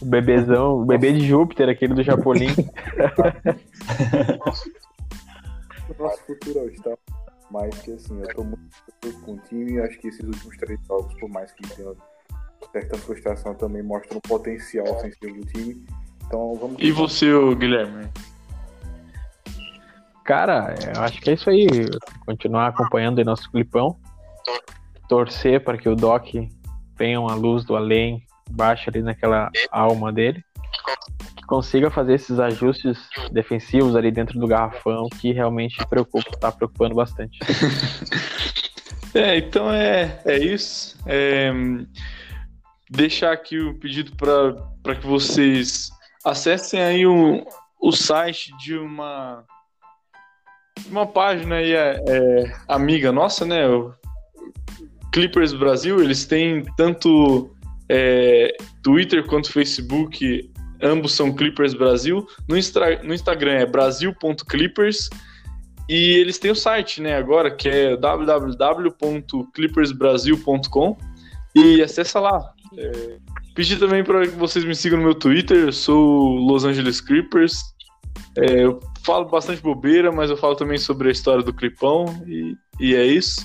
O bebezão, o bebê de Júpiter, aquele do Chapolin. O nosso futuro é o Star. Mas que assim, eu tô muito frustrado com o time e acho que esses últimos três jogos, por mais que tenha certa frustração, também mostram o potencial ofensivo do time. Então vamos. E você, ô, Guilherme? Cara, eu acho que é isso aí. Continuar acompanhando aí nosso clipão. Torcer para que o Doc tenha uma luz do além baixa ali naquela alma dele. Que consiga fazer esses ajustes defensivos ali dentro do garrafão que realmente preocupa, tá preocupando bastante. (laughs) É, então é, é isso. É, deixar aqui o pedido para que vocês acessem aí o, o site de uma uma página aí é, é, amiga nossa, né? O Clippers Brasil, eles têm tanto é, Twitter quanto Facebook, ambos são Clippers Brasil. No, Instra, no Instagram é brasil.clippers e eles têm o site, né, agora, que é www.clippersbrasil.com e acessa lá. É, pedir também para que vocês me sigam no meu Twitter, eu sou Los Angeles Clippers. É, eu falo bastante bobeira, mas eu falo também sobre a história do Clipão e, e é isso.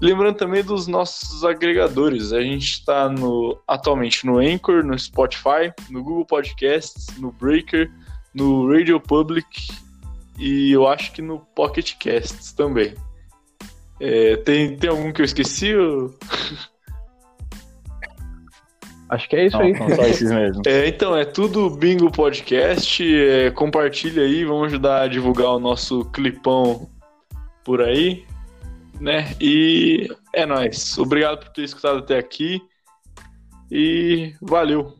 Lembrando também dos nossos agregadores, a gente está no, atualmente no Anchor, no Spotify, no Google Podcasts, no Breaker, no Radio Public e eu acho que no Pocket Casts também. É, tem, tem algum que eu esqueci? Ou... (laughs) Acho que é isso Não, aí. são só esses mesmo. (laughs) É, então, é tudo Bingo Podcast. é, compartilha aí, vamos ajudar a divulgar o nosso clipão por aí, né? E é nóis. Obrigado por ter escutado até aqui. E valeu.